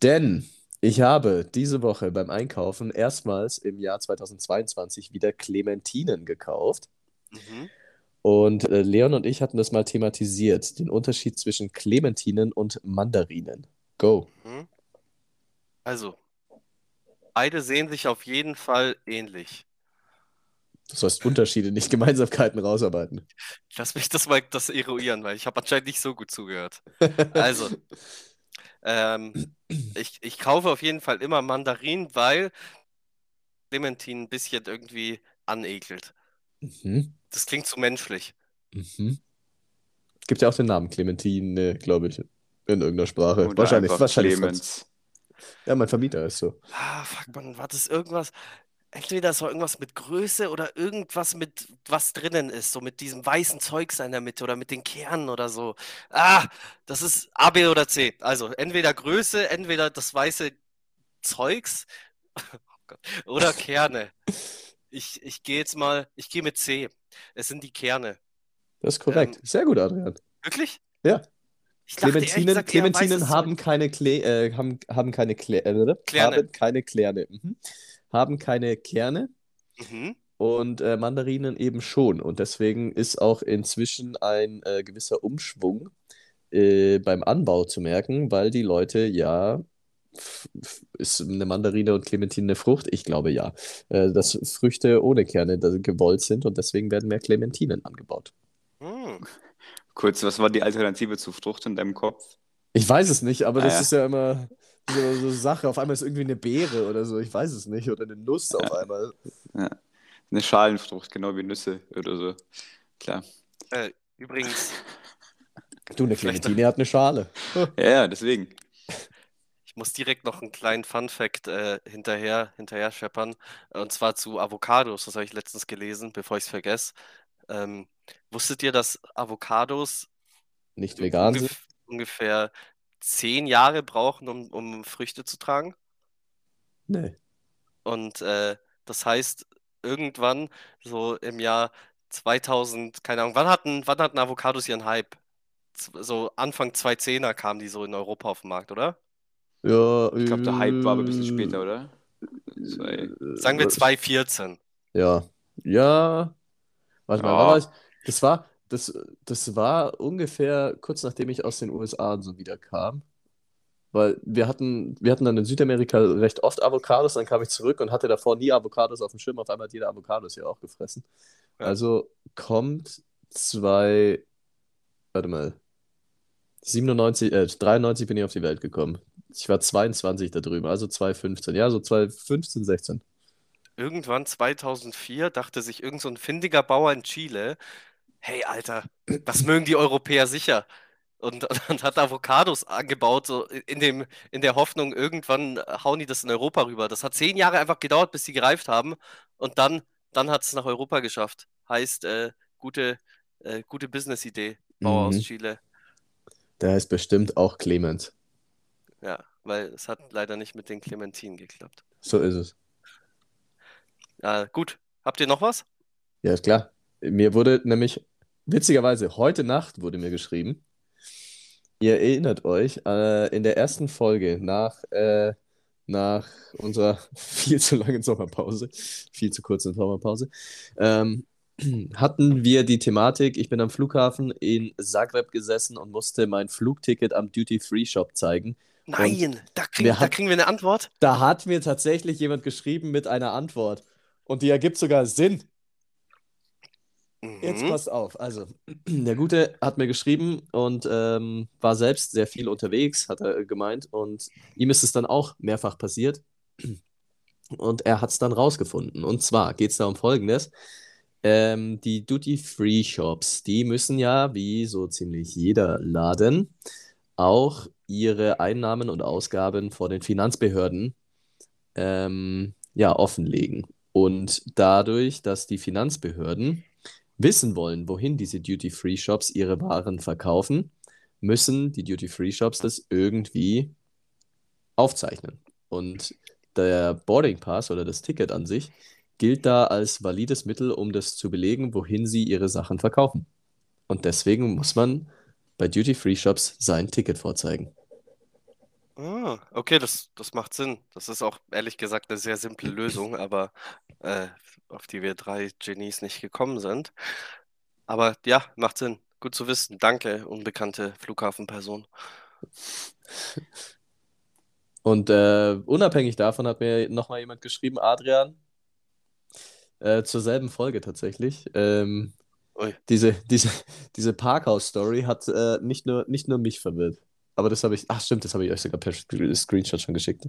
Denn ich habe diese Woche beim Einkaufen erstmals im Jahr 2022 wieder Clementinen gekauft. Mhm. Und äh, Leon und ich hatten das mal thematisiert, den Unterschied zwischen Clementinen und Mandarinen. Go. Mhm. Also, beide sehen sich auf jeden Fall ähnlich. Du sollst Unterschiede, nicht Gemeinsamkeiten rausarbeiten. Lass mich das mal das eruieren, weil ich habe anscheinend nicht so gut zugehört. Also, ähm, ich, ich kaufe auf jeden Fall immer Mandarinen, weil Clementin ein bisschen irgendwie anekelt. Mhm. Das klingt zu menschlich. Mhm. Gibt ja auch den Namen Clementine, glaube ich, in irgendeiner Sprache. Oder wahrscheinlich, wahrscheinlich. Clemens. Ja, mein Vermieter ist so. Ah, fuck, man, war das irgendwas? Entweder es war irgendwas mit Größe oder irgendwas mit was drinnen ist, so mit diesem weißen Zeugs in der Mitte oder mit den Kernen oder so. Ah, das ist A, B oder C. Also entweder Größe, entweder das weiße Zeugs oh oder Kerne. Ich, ich gehe jetzt mal, ich gehe mit C. Es sind die Kerne. Das ist korrekt. Ähm, Sehr gut, Adrian. Wirklich? Ja. Ich Clementinen, gesagt, Clementinen haben keine Kle äh, haben, haben keine Kle äh, Klerne. haben keine Klerne. Mhm. Haben keine Kerne. Mhm. und äh, Mandarinen eben schon. Und deswegen ist auch inzwischen ein äh, gewisser Umschwung äh, beim Anbau zu merken, weil die Leute ja. Ist eine Mandarine und Clementine eine Frucht? Ich glaube ja. Äh, dass Früchte ohne Kerne gewollt sind und deswegen werden mehr Clementinen angebaut. Hm. Kurz, was war die Alternative zu Frucht in deinem Kopf? Ich weiß es nicht, aber Ah, das ja. ist ja immer so, so Sache. Auf einmal ist irgendwie eine Beere oder so, ich weiß es nicht. Oder eine Nuss auf einmal. Eine Schalenfrucht, genau wie Nüsse oder so. Klar. Äh, übrigens, Du, eine Clementine hat eine Schale. Ja, ja, deswegen. Ich muss direkt noch einen kleinen Fun-Fact äh, hinterher, hinterher scheppern. Und zwar zu Avocados. Das habe ich letztens gelesen, bevor ich es vergesse. Ähm, wusstet ihr, dass Avocados Nicht vegan sind. ungef ungefähr zehn Jahre brauchen, um, um Früchte zu tragen? Nee. Und äh, das heißt, irgendwann, so im Jahr 2000, keine Ahnung, wann hatten, wann hatten Avocados ihren Hype? Z- So Anfang 2010er kamen die so in Europa auf den Markt, oder? Ja, Ich glaube, der Hype war aber ein bisschen äh, später, oder? Zwei. äh, Sagen wir was- 2014. Ja. Ja. Warte mal, Ja. war ich? Das war, das, das war ungefähr kurz nachdem ich aus den USA so wieder kam. Weil wir hatten, wir hatten dann in Südamerika recht oft Avocados, dann kam ich zurück und hatte davor nie Avocados auf dem Schirm. Auf einmal hat jeder Avocados hier auch gefressen. Ja. Also kommt zwei, warte mal, 97, äh, 93 bin ich auf die Welt gekommen. Ich war 22 da drüben, also 2015. Ja, so 2015, 16. Irgendwann 2004 dachte sich irgend so ein findiger Bauer in Chile, hey Alter, das mögen die Europäer sicher. Und, und hat Avocados angebaut, so in, dem, in der Hoffnung, irgendwann hauen die das in Europa rüber. Das hat zehn Jahre einfach gedauert, bis sie gereift haben. Und dann, dann hat es nach Europa geschafft. Heißt, äh, gute, äh, gute Business-Idee, Bauer Mhm. aus Chile. Der heißt bestimmt auch Clement. Ja, weil es hat leider nicht mit den Clementinen geklappt. So ist es. Äh, gut, habt ihr noch was? Ja, ist klar. Mir wurde nämlich, witzigerweise, heute Nacht wurde mir geschrieben, ihr erinnert euch, äh, in der ersten Folge nach, äh, nach unserer viel zu langen Sommerpause, viel zu kurzen Sommerpause, ähm, hatten wir die Thematik, ich bin am Flughafen in Zagreb gesessen und musste mein Flugticket am Duty-Free-Shop zeigen. Nein, da, krieg, da hat- kriegen wir eine Antwort. Da hat mir tatsächlich jemand geschrieben mit einer Antwort. Und die ergibt sogar Sinn. Jetzt Mhm. passt auf. Also, der Gute hat mir geschrieben und ähm, war selbst sehr viel unterwegs, hat er gemeint. Und ihm ist es dann auch mehrfach passiert. Und er hat es dann rausgefunden. Und zwar geht es da um Folgendes. Ähm, die Duty-Free-Shops, die müssen ja, wie so ziemlich jeder Laden, auch ihre Einnahmen und Ausgaben vor den Finanzbehörden ähm, ja, offenlegen. Und dadurch, dass die Finanzbehörden wissen wollen, wohin diese Duty-Free-Shops ihre Waren verkaufen, müssen die Duty-Free-Shops das irgendwie aufzeichnen. Und der Boarding Pass oder das Ticket an sich gilt da als valides Mittel, um das zu belegen, wohin sie ihre Sachen verkaufen. Und deswegen muss man bei Duty-Free-Shops sein Ticket vorzeigen. Ah, okay, das, das macht Sinn. Das ist auch ehrlich gesagt eine sehr simple Lösung, aber äh, auf die wir drei Genies nicht gekommen sind. Aber ja, macht Sinn. Gut zu wissen. Danke, unbekannte Flughafenperson. Und äh, unabhängig davon hat mir nochmal jemand geschrieben, Adrian, äh, zur selben Folge tatsächlich. Ähm, diese, diese, diese Parkhaus-Story hat äh, nicht nur, nicht nur mich verwirrt. Aber das habe ich, ach stimmt, das habe ich euch sogar per Sc- Screenshot schon geschickt.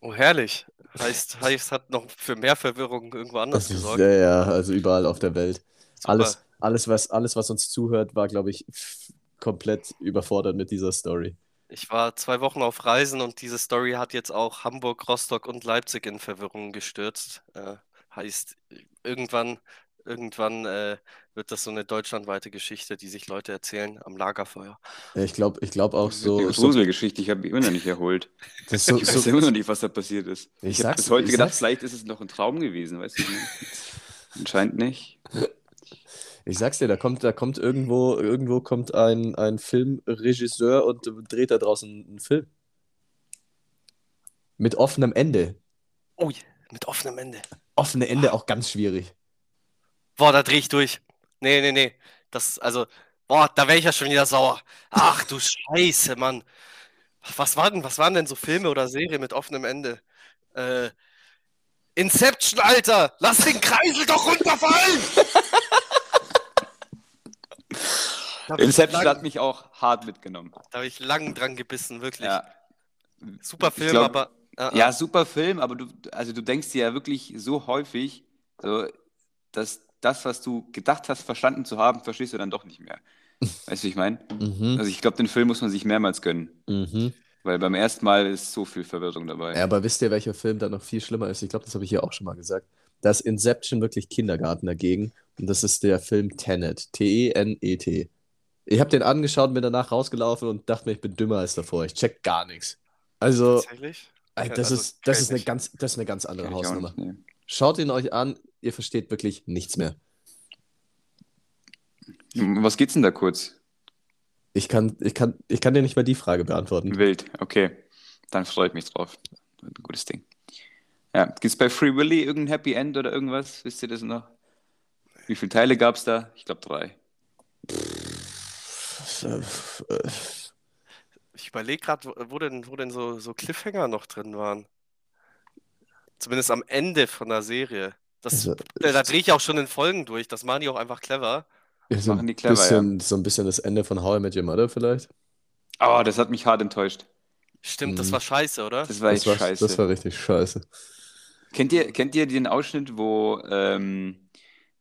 Oh, herrlich. Heißt, heißt, hat noch für mehr Verwirrung irgendwo anders gesorgt. ja, ja, also überall auf der Welt. Super. Alles, alles, was, alles, was uns zuhört, war, glaube ich, komplett überfordert mit dieser Story. Ich war zwei Wochen auf Reisen und diese Story hat jetzt auch Hamburg, Rostock und Leipzig in Verwirrung gestürzt. Äh, heißt, irgendwann, irgendwann äh, wird das so eine deutschlandweite Geschichte, die sich Leute erzählen am Lagerfeuer. Ja, Ich glaube ich glaub auch Die so, so, Gruselgeschichte, ich habe die immer noch nicht erholt. das so, Ich weiß so immer noch nicht, was da passiert ist. Ich Ich, habe bis heute gedacht, sag's- vielleicht ist es noch ein Traum gewesen, weißt du? Anscheinend nicht. Ich sag's dir, da kommt, da kommt irgendwo, irgendwo kommt ein, ein Filmregisseur und dreht da draußen einen Film. Mit offenem Ende. Ui, mit offenem Ende. Offene Ende auch ganz schwierig. Boah, da dreh ich durch. Nee, nee, nee. Das, also, boah, da wäre ich ja schon wieder sauer. Ach du Scheiße, Mann. Was waren, was waren denn so Filme oder Serien mit offenem Ende? Äh, Inception, Alter! Lass den Kreisel doch runterfallen! Inception lang, hat mich auch hart mitgenommen. da hab ich lang dran gebissen, wirklich. Ja. Super Film, glaub- aber. äh, äh. Ja, super Film, aber du, also du denkst dir ja wirklich so häufig, so, dass das, was du gedacht hast, verstanden zu haben, verstehst du dann doch nicht mehr. Weißt du, wie ich meine? Mhm. Also ich glaube, den Film muss man sich mehrmals gönnen, Mhm. weil beim ersten Mal ist so viel Verwirrung dabei. Ja, aber wisst ihr, welcher Film da noch viel schlimmer ist? Ich glaube, das habe ich hier auch schon mal gesagt. Da ist Inception wirklich Kindergarten dagegen. Und das ist der Film Tenet. T-E-N-E-T. Ich habe den angeschaut und bin danach rausgelaufen und dachte mir, ich bin dümmer als davor. Ich check gar nichts. Also, Tatsächlich? ey, Ja, das also, ist, das ist eine ganz, das ist eine ganz andere Hausnummer. nicht, nee. Schaut ihn euch an, ihr versteht wirklich nichts mehr. Um Was geht's denn da kurz? Ich kann, ich kann, ich kann dir nicht mal die Frage beantworten. Wild, okay. Dann freue ich mich drauf. Ein gutes Ding. Ja, gibt's bei Free Willy irgendein Happy End oder irgendwas? Wisst ihr das noch? Wie viele Teile gab's da? Ich glaube drei. Ich überlege gerade, wo, wo denn, wo denn so, so Cliffhanger noch drin waren. Zumindest am Ende von der Serie. Das, Also, da, drehe ich auch schon in Folgen durch. Das machen die auch einfach clever. Ja, so, Machen ein die clever, bisschen, so ein bisschen das Ende von How I Met Your Mother vielleicht. Oh, das hat mich hart enttäuscht. Stimmt, das Mhm. war scheiße, oder? Das war Das echt war, scheiße. das war richtig scheiße. Kennt ihr, kennt ihr den Ausschnitt, wo, ähm,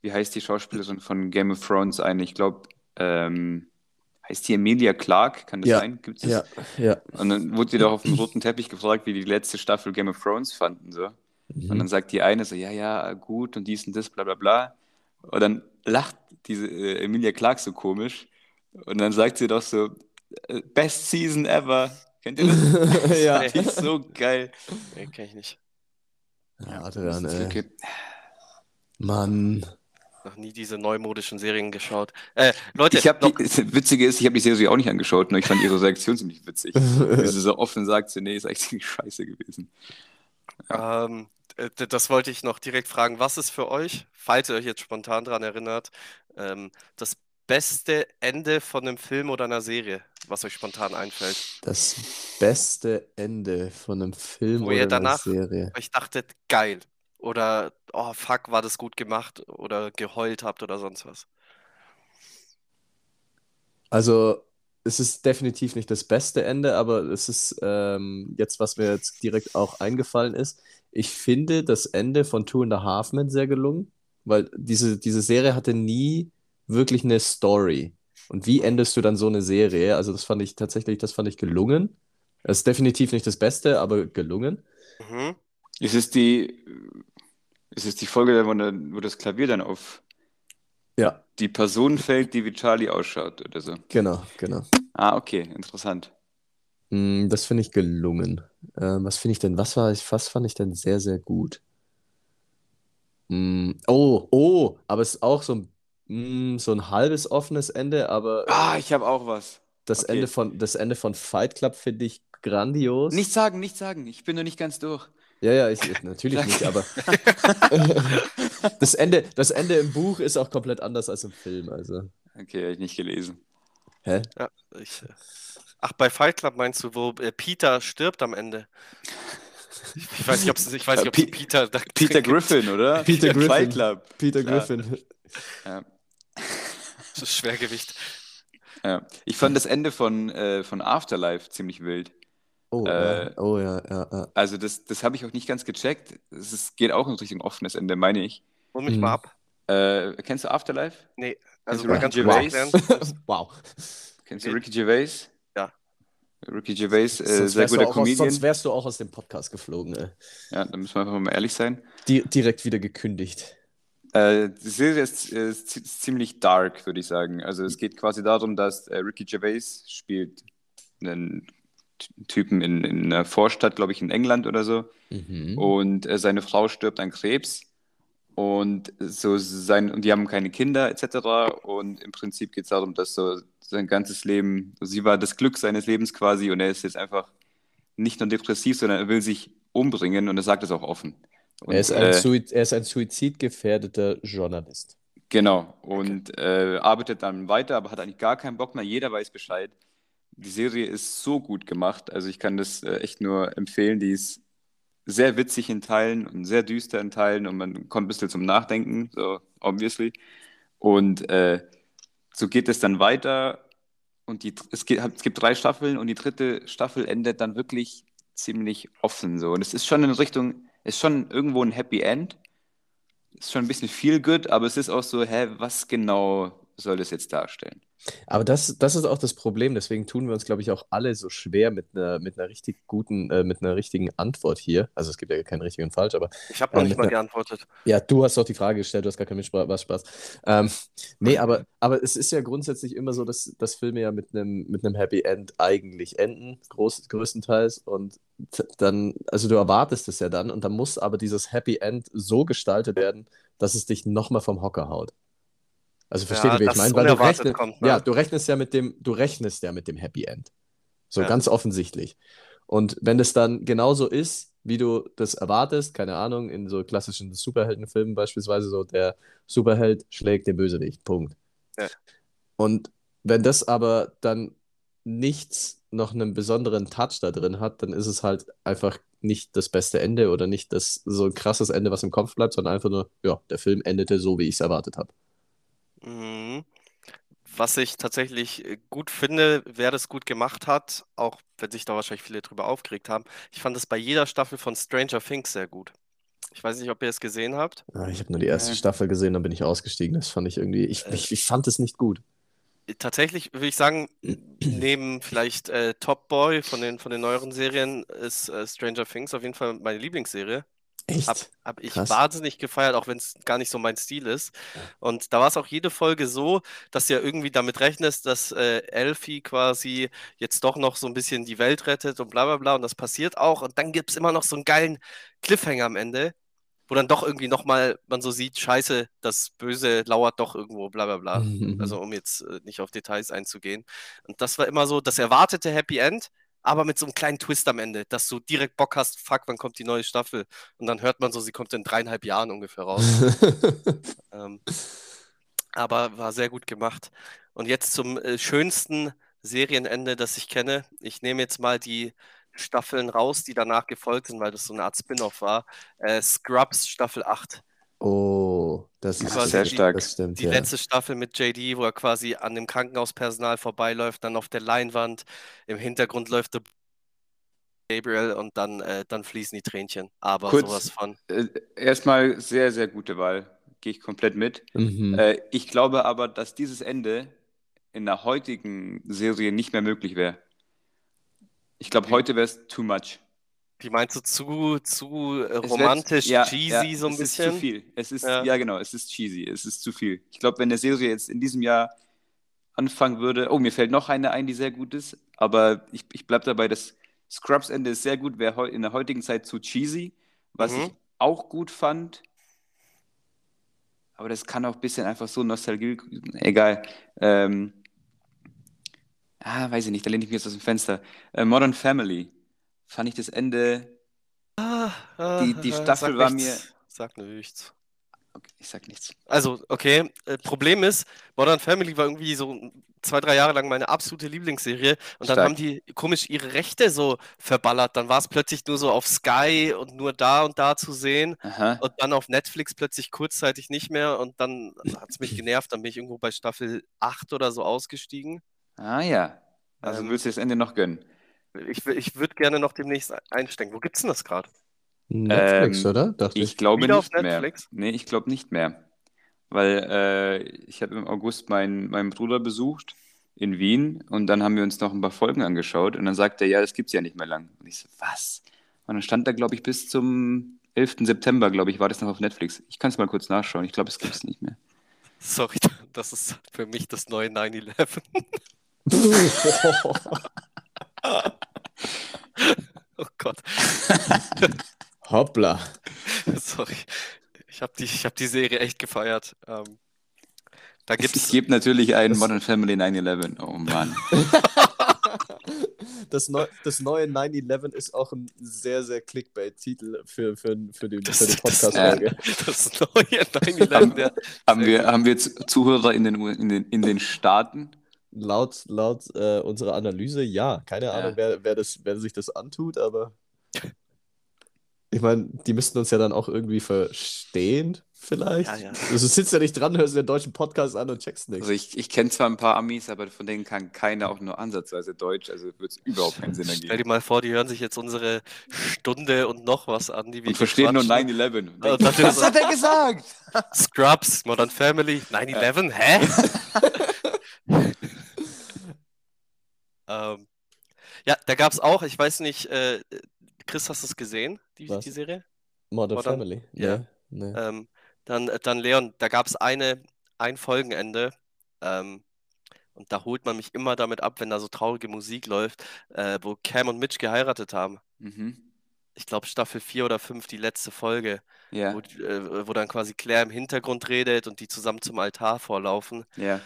wie heißt die Schauspielerin von Game of Thrones eigentlich? Ich glaube, ähm, heißt die Emilia Clarke? Kann das Ja, sein? Gibt's das? Ja, ja. Und dann wurde die doch auf dem roten Teppich gefragt, wie die letzte Staffel Game of Thrones fanden. So. Und Mhm. dann sagt die eine so, ja, ja, gut und dies und das, bla bla bla. Und dann lacht diese äh, Emilia Clarke so komisch. Und dann sagt sie doch so, äh, Best Season ever. Kennt ihr das? ja. Die ist so geil. Nee, kenn ich nicht. Ja, Adrian, das ey. wirklich- Mann. Noch nie diese neumodischen Serien geschaut. Äh, Leute, Ich habe noch, die, das Witzige ist, ich habe die Serie auch nicht angeschaut, nur ich fand ihre Reaktion ziemlich witzig. Wie sie so offen sagt, nee, ist eigentlich ziemlich scheiße gewesen. Ähm, äh, d- das wollte ich noch direkt fragen. Was ist für euch, falls ihr euch jetzt spontan daran erinnert, ähm, das beste Ende von einem Film oder einer Serie, was euch spontan einfällt? Das beste Ende von einem Film Wo oder ihr einer danach Serie. euch dachtet, geil. Oder, oh fuck, war das gut gemacht. Oder geheult habt oder sonst was. Also, es ist definitiv nicht das beste Ende, aber es ist ähm, jetzt, was mir jetzt direkt auch eingefallen ist. Ich finde das Ende von Two and a Half Men sehr gelungen, weil diese, diese Serie hatte nie wirklich eine Story. Und wie endest du dann so eine Serie? Also, das fand ich tatsächlich, das fand ich gelungen. Es ist definitiv nicht das Beste, aber gelungen. Mhm. Ist es die, ist es die Folge, wo, wo das Klavier dann auf Ja, die Person fällt, die wie Charlie ausschaut oder so? genau, genau. Ah, okay, interessant. Mm, Das finde ich gelungen. Ähm, was finde ich denn? Was war ich, was fand ich denn sehr, sehr gut? Mm, oh, oh, aber es ist auch so ein, mm, so ein halbes offenes Ende, aber Ah, ich habe auch was. das okay. Ende von, das Ende von Fight Club finde ich grandios. Nicht sagen, nicht sagen. Ich bin noch nicht ganz durch. Ja, ja, ich, ich- natürlich nicht, aber das Ende, das Ende im Buch ist auch komplett anders als im Film, also. Okay, habe ich nicht gelesen. Hä? Ja, ich, ach, bei Fight Club meinst du, wo äh, Peter stirbt am Ende? Ich, weiß nicht, ob es ich weiß nicht, ob's Pe- Peter da Peter gibt. Griffin, oder? Peter Fight Griffin. Club. Peter Klar. Griffin. Ja. Das ist Schwergewicht. Ja. Ich fand das Ende von, äh, von Afterlife ziemlich wild. Oh, Äh, ja. Oh ja, ja, ja. Also das, das habe ich auch nicht ganz gecheckt. Es ist, geht auch in Richtung offenes Ende, meine ich. Hol mich Mhm. mal ab. Äh, kennst du Afterlife? Also du mal Ricky Gervais? Wow. Kennst du. Ricky Gervais? Ja. Ricky Gervais, äh, Sonst sehr guter auch aus, sonst Comedian. wärst du auch aus dem Podcast geflogen, ey. Ja, da müssen wir einfach mal ehrlich sein. Di direkt wieder gekündigt. Äh, die Serie ist, ist ist ziemlich dark, würde ich sagen. Also es geht quasi darum, dass äh, Ricky Gervais spielt einen Typen in, in einer Vorstadt, glaube ich, in England oder so. Mhm. Und äh, seine Frau stirbt an Krebs. Und so sein, und die haben keine Kinder, etc. Und im Prinzip geht es darum, dass so sein ganzes Leben, sie war das Glück seines Lebens quasi und er ist jetzt einfach nicht nur depressiv, sondern er will sich umbringen und er sagt es auch offen. Und, Er ist ein, äh, er ist ein suizidgefährdeter Journalist. Genau, und äh, arbeitet dann weiter, aber hat eigentlich gar keinen Bock mehr. Jeder weiß Bescheid. Die Serie ist so gut gemacht, also ich kann das äh, echt nur empfehlen. Die ist sehr witzig in Teilen und sehr düster in Teilen und man kommt ein bisschen zum Nachdenken, so obviously. Und äh, so geht es dann weiter und die, es, geht, es gibt drei Staffeln und die dritte Staffel endet dann wirklich ziemlich offen so. Und es ist schon in Richtung, ist schon irgendwo ein Happy End ist schon ein bisschen viel good, aber es ist auch so, hä, was genau soll das jetzt darstellen? Aber das, das ist auch das Problem. Deswegen tun wir uns, glaube ich, auch alle so schwer mit einer, mit einer richtig guten, äh, mit einer richtigen Antwort hier. Also es gibt ja keinen richtigen und falsch, aber Ich habe noch Äh, nicht mal einer- geantwortet. Ja, du hast doch die Frage gestellt, du hast gar keine Mitsprache, was Spaß. Ähm, nee, aber, aber es ist ja grundsätzlich immer so, dass, dass Filme ja mit einem mit einem Happy End eigentlich enden, groß, größtenteils. Und dann, also du erwartest es ja dann und dann muss aber dieses Happy End so gestaltet werden, dass es dich nochmal vom Hocker haut. Also versteht Ja, ihr, wie ich meine? Weil du rechnest, kommt, ne? ja, du rechnest ja mit dem, du rechnest ja mit dem Happy End. So Ja. ganz offensichtlich. Und wenn es dann genauso ist, wie du das erwartest, keine Ahnung, in so klassischen Superheldenfilmen beispielsweise so, der Superheld schlägt den Bösewicht, Punkt. Ja. Und wenn das aber dann nichts noch einen besonderen Touch da drin hat, dann ist es halt einfach nicht das beste Ende oder nicht das so ein krasses Ende, was im Kopf bleibt, sondern einfach nur, ja, der Film endete so, wie ich es erwartet habe. Mhm. was ich tatsächlich äh, gut finde, wer das gut gemacht hat, auch wenn sich da wahrscheinlich viele drüber aufgeregt haben, ich fand das bei jeder Staffel von Stranger Things sehr gut. Ich weiß nicht, ob ihr es gesehen habt. Ah, ich habe nur die erste Äh. Staffel gesehen, dann bin ich ausgestiegen. Das fand ich irgendwie. Ich, ich, ich fand es nicht gut. Tatsächlich würde ich sagen, neben vielleicht äh, Top Boy von den, von den neueren Serien ist äh, Stranger Things auf jeden Fall meine Lieblingsserie. Echt? Hab, hab ich Krass. wahnsinnig gefeiert, auch wenn es gar nicht so mein Stil ist. Und da war es auch jede Folge so, dass du ja irgendwie damit rechnest, dass äh, Elfie quasi jetzt doch noch so ein bisschen die Welt rettet und bla bla bla. Und das passiert auch. Und dann gibt es immer noch so einen geilen Cliffhanger am Ende, wo dann doch irgendwie nochmal man so sieht, scheiße, das Böse lauert doch irgendwo, bla bla bla. Mhm. Also um jetzt äh, nicht auf Details einzugehen. Und das war immer so das erwartete Happy End, aber mit so einem kleinen Twist am Ende, dass du direkt Bock hast, fuck, wann kommt die neue Staffel? Und dann hört man so, sie kommt in dreieinhalb Jahren ungefähr raus. ähm, aber war sehr gut gemacht. Und jetzt zum äh, schönsten Serienende, das ich kenne. Ich nehme jetzt mal die Staffeln raus, die danach gefolgt sind, weil das so eine Art Spin-off war. Äh, Scrubs Staffel 8. oh, das ist Quasi sehr die- stark. Das stimmt, Die ja. letzte Staffel mit JD, wo er quasi an dem Krankenhauspersonal vorbeiläuft, dann auf der Leinwand, im Hintergrund läuft der Gabriel und dann, äh, dann fließen die Tränchen. Aber Kurz- sowas von. Äh, erstmal sehr, sehr gute Wahl. Gehe ich komplett mit. Mhm. Äh, ich glaube aber, dass dieses Ende in der heutigen Serie nicht mehr möglich wäre. Ich glaube, heute wäre es too much. Wie meinst du, zu, zu äh, Es wird- romantisch, ja, cheesy ja, so ein es ist bisschen? zu viel. Es ist, Ja. ja. genau, es ist cheesy. Es ist zu viel. Ich glaube, wenn eine Serie jetzt in diesem Jahr anfangen würde, oh, mir fällt noch eine ein, die sehr gut ist, aber ich, ich bleibe dabei, das Scrubs-Ende ist sehr gut, wäre in der heutigen Zeit zu cheesy, was Mhm. ich auch gut fand. Aber das kann auch ein bisschen einfach so Nostalgie, egal. Ähm, ah, weiß ich nicht, da lehne ich mich jetzt aus dem Fenster. Äh, Modern Family, fand ich das Ende, Ah, ah, Die- die ah, Staffel war nichts, Sag nichts. okay, ich sag nichts. Also, okay, äh, Problem ist, Modern Family war irgendwie so zwei, drei Jahre lang meine absolute Lieblingsserie und dann Stark. haben die komisch ihre Rechte so verballert. Dann war es plötzlich nur so auf Sky und nur da und da zu sehen Aha. und dann auf Netflix plötzlich kurzzeitig nicht mehr und dann hat es mich genervt. Dann bin ich irgendwo bei Staffel 8 oder so ausgestiegen. Ah ja. Also Ähm, willst du das Ende noch gönnen? Ich, ich würde gerne noch demnächst einsteigen. Wo gibt's denn das gerade? Netflix, ähm, oder? Dachte ich. Ich glaube Wieder auf nicht mehr. Netflix? Nee, ich glaube nicht mehr. Weil äh, ich habe im August meinen, meinen Bruder besucht in Wien und dann haben wir uns noch ein paar Folgen angeschaut und dann sagte er, ja, das gibt's ja nicht mehr lang. Und ich so, was? Und dann stand da, glaube ich, bis zum 11. September, glaube ich, war das noch auf Netflix. Ich kann es mal kurz nachschauen. Ich glaube, es gibt's nicht mehr. Sorry, das ist für mich das neue 9-11. Oh Gott, Hoppla. sorry. Ich habe die, ich hab die Serie echt gefeiert. Ähm, da Es gibt's. gibt natürlich einen Das- Modern Family 9-11. Oh Mann. Das, neu, das neue 9-11 ist auch ein sehr, sehr Clickbait-Titel für, für, für die, Das, für die das, Podcast-Folge. das neue 9-11. Ja. Haben Sehr wir, haben wir Zuhörer in den, in den, in den Staaten? Laut, laut äh, unserer Analyse, ja. Keine Ja. Ahnung, wer, wer, das, wer sich das antut, aber ich meine, die müssten uns ja dann auch irgendwie verstehen, vielleicht. Ja, ja. Also, du sitzt ja nicht dran, hörst dir den deutschen Podcast an und checkst nichts. Also ich, ich kenne zwar ein paar Amis, aber von denen kann keiner auch nur ansatzweise Deutsch, also wird es überhaupt keinen Sinn Stell dir ergeben. mal vor, die hören sich jetzt unsere Stunde und noch was an, die wir Und verstehen nur quatschen. 9-11. Und Und denken, dann steht Was hat er gesagt? Scrubs, Modern Family, 9-11, hä? ähm, ja, da gab es auch, ich weiß nicht, äh, Chris, hast du es gesehen, die, die Serie? Modern, Modern- Family. ja. Nee, nee. Ähm, dann, dann Leon, da gab es eine, ein Folgenende. Ähm, und da holt man mich immer damit ab, wenn da so traurige Musik läuft, äh, wo Cam und Mitch geheiratet haben. Mhm. Ich glaube, Staffel 4 oder 5, die letzte Folge, Ja, wo, äh, wo dann quasi Claire im Hintergrund redet und die zusammen zum Altar vorlaufen. ja.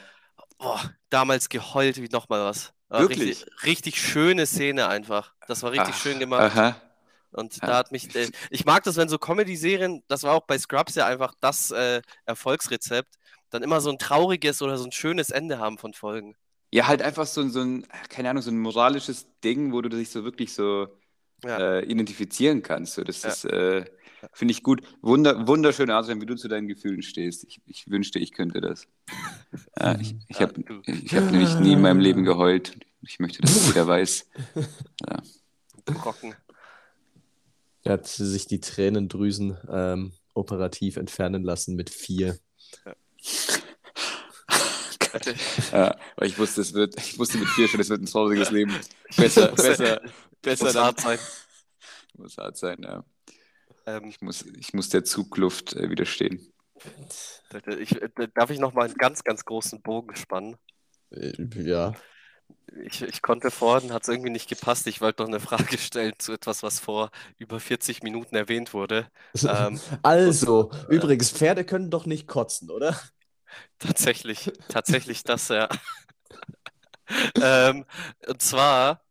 Boah, damals geheult wie nochmal was. War Wirklich? Richtig, richtig schöne Szene einfach. Das war richtig Ach, schön gemacht. Aha. Und Ja. da hat mich, äh, ich mag das, wenn so Comedy-Serien, das war auch bei Scrubs ja einfach das äh, Erfolgsrezept, dann immer so ein trauriges oder so ein schönes Ende haben von Folgen. Ja, halt einfach so, ein- so ein, keine Ahnung, so ein moralisches Ding, wo du dich so wirklich so Ja. äh, identifizieren kannst. So, das Ja. ist, äh, Finde ich gut. Wunder, wunderschön, Adrian, wie du zu deinen Gefühlen stehst. Ich, ich wünschte, ich könnte das. Ja, ich ich Ja, habe ich hab nämlich nie in meinem Leben geheult. Ich möchte, dass das jeder weiß. Ja. Brocken. Er hat sich die Tränendrüsen ähm, operativ entfernen lassen mit vier. Ja, weil ich wusste, es wird, ich wusste mit vier schon, es wird ein trauriges Leben. Besser, besser, besser Muss hart sein. Muss hart sein, ja. Ähm, Ich muss, ich muss der Zugluft äh, widerstehen. ich, äh, darf ich noch mal einen ganz, ganz großen Bogen spannen? Äh, ja. Ich, ich konnte vorhin, hat es irgendwie nicht gepasst. Ich wollte noch eine Frage stellen zu etwas, was vor über 40 Minuten erwähnt wurde. Ähm, Also, übrigens, Pferde können doch nicht kotzen, oder? tatsächlich, tatsächlich das, ja. ähm, und zwar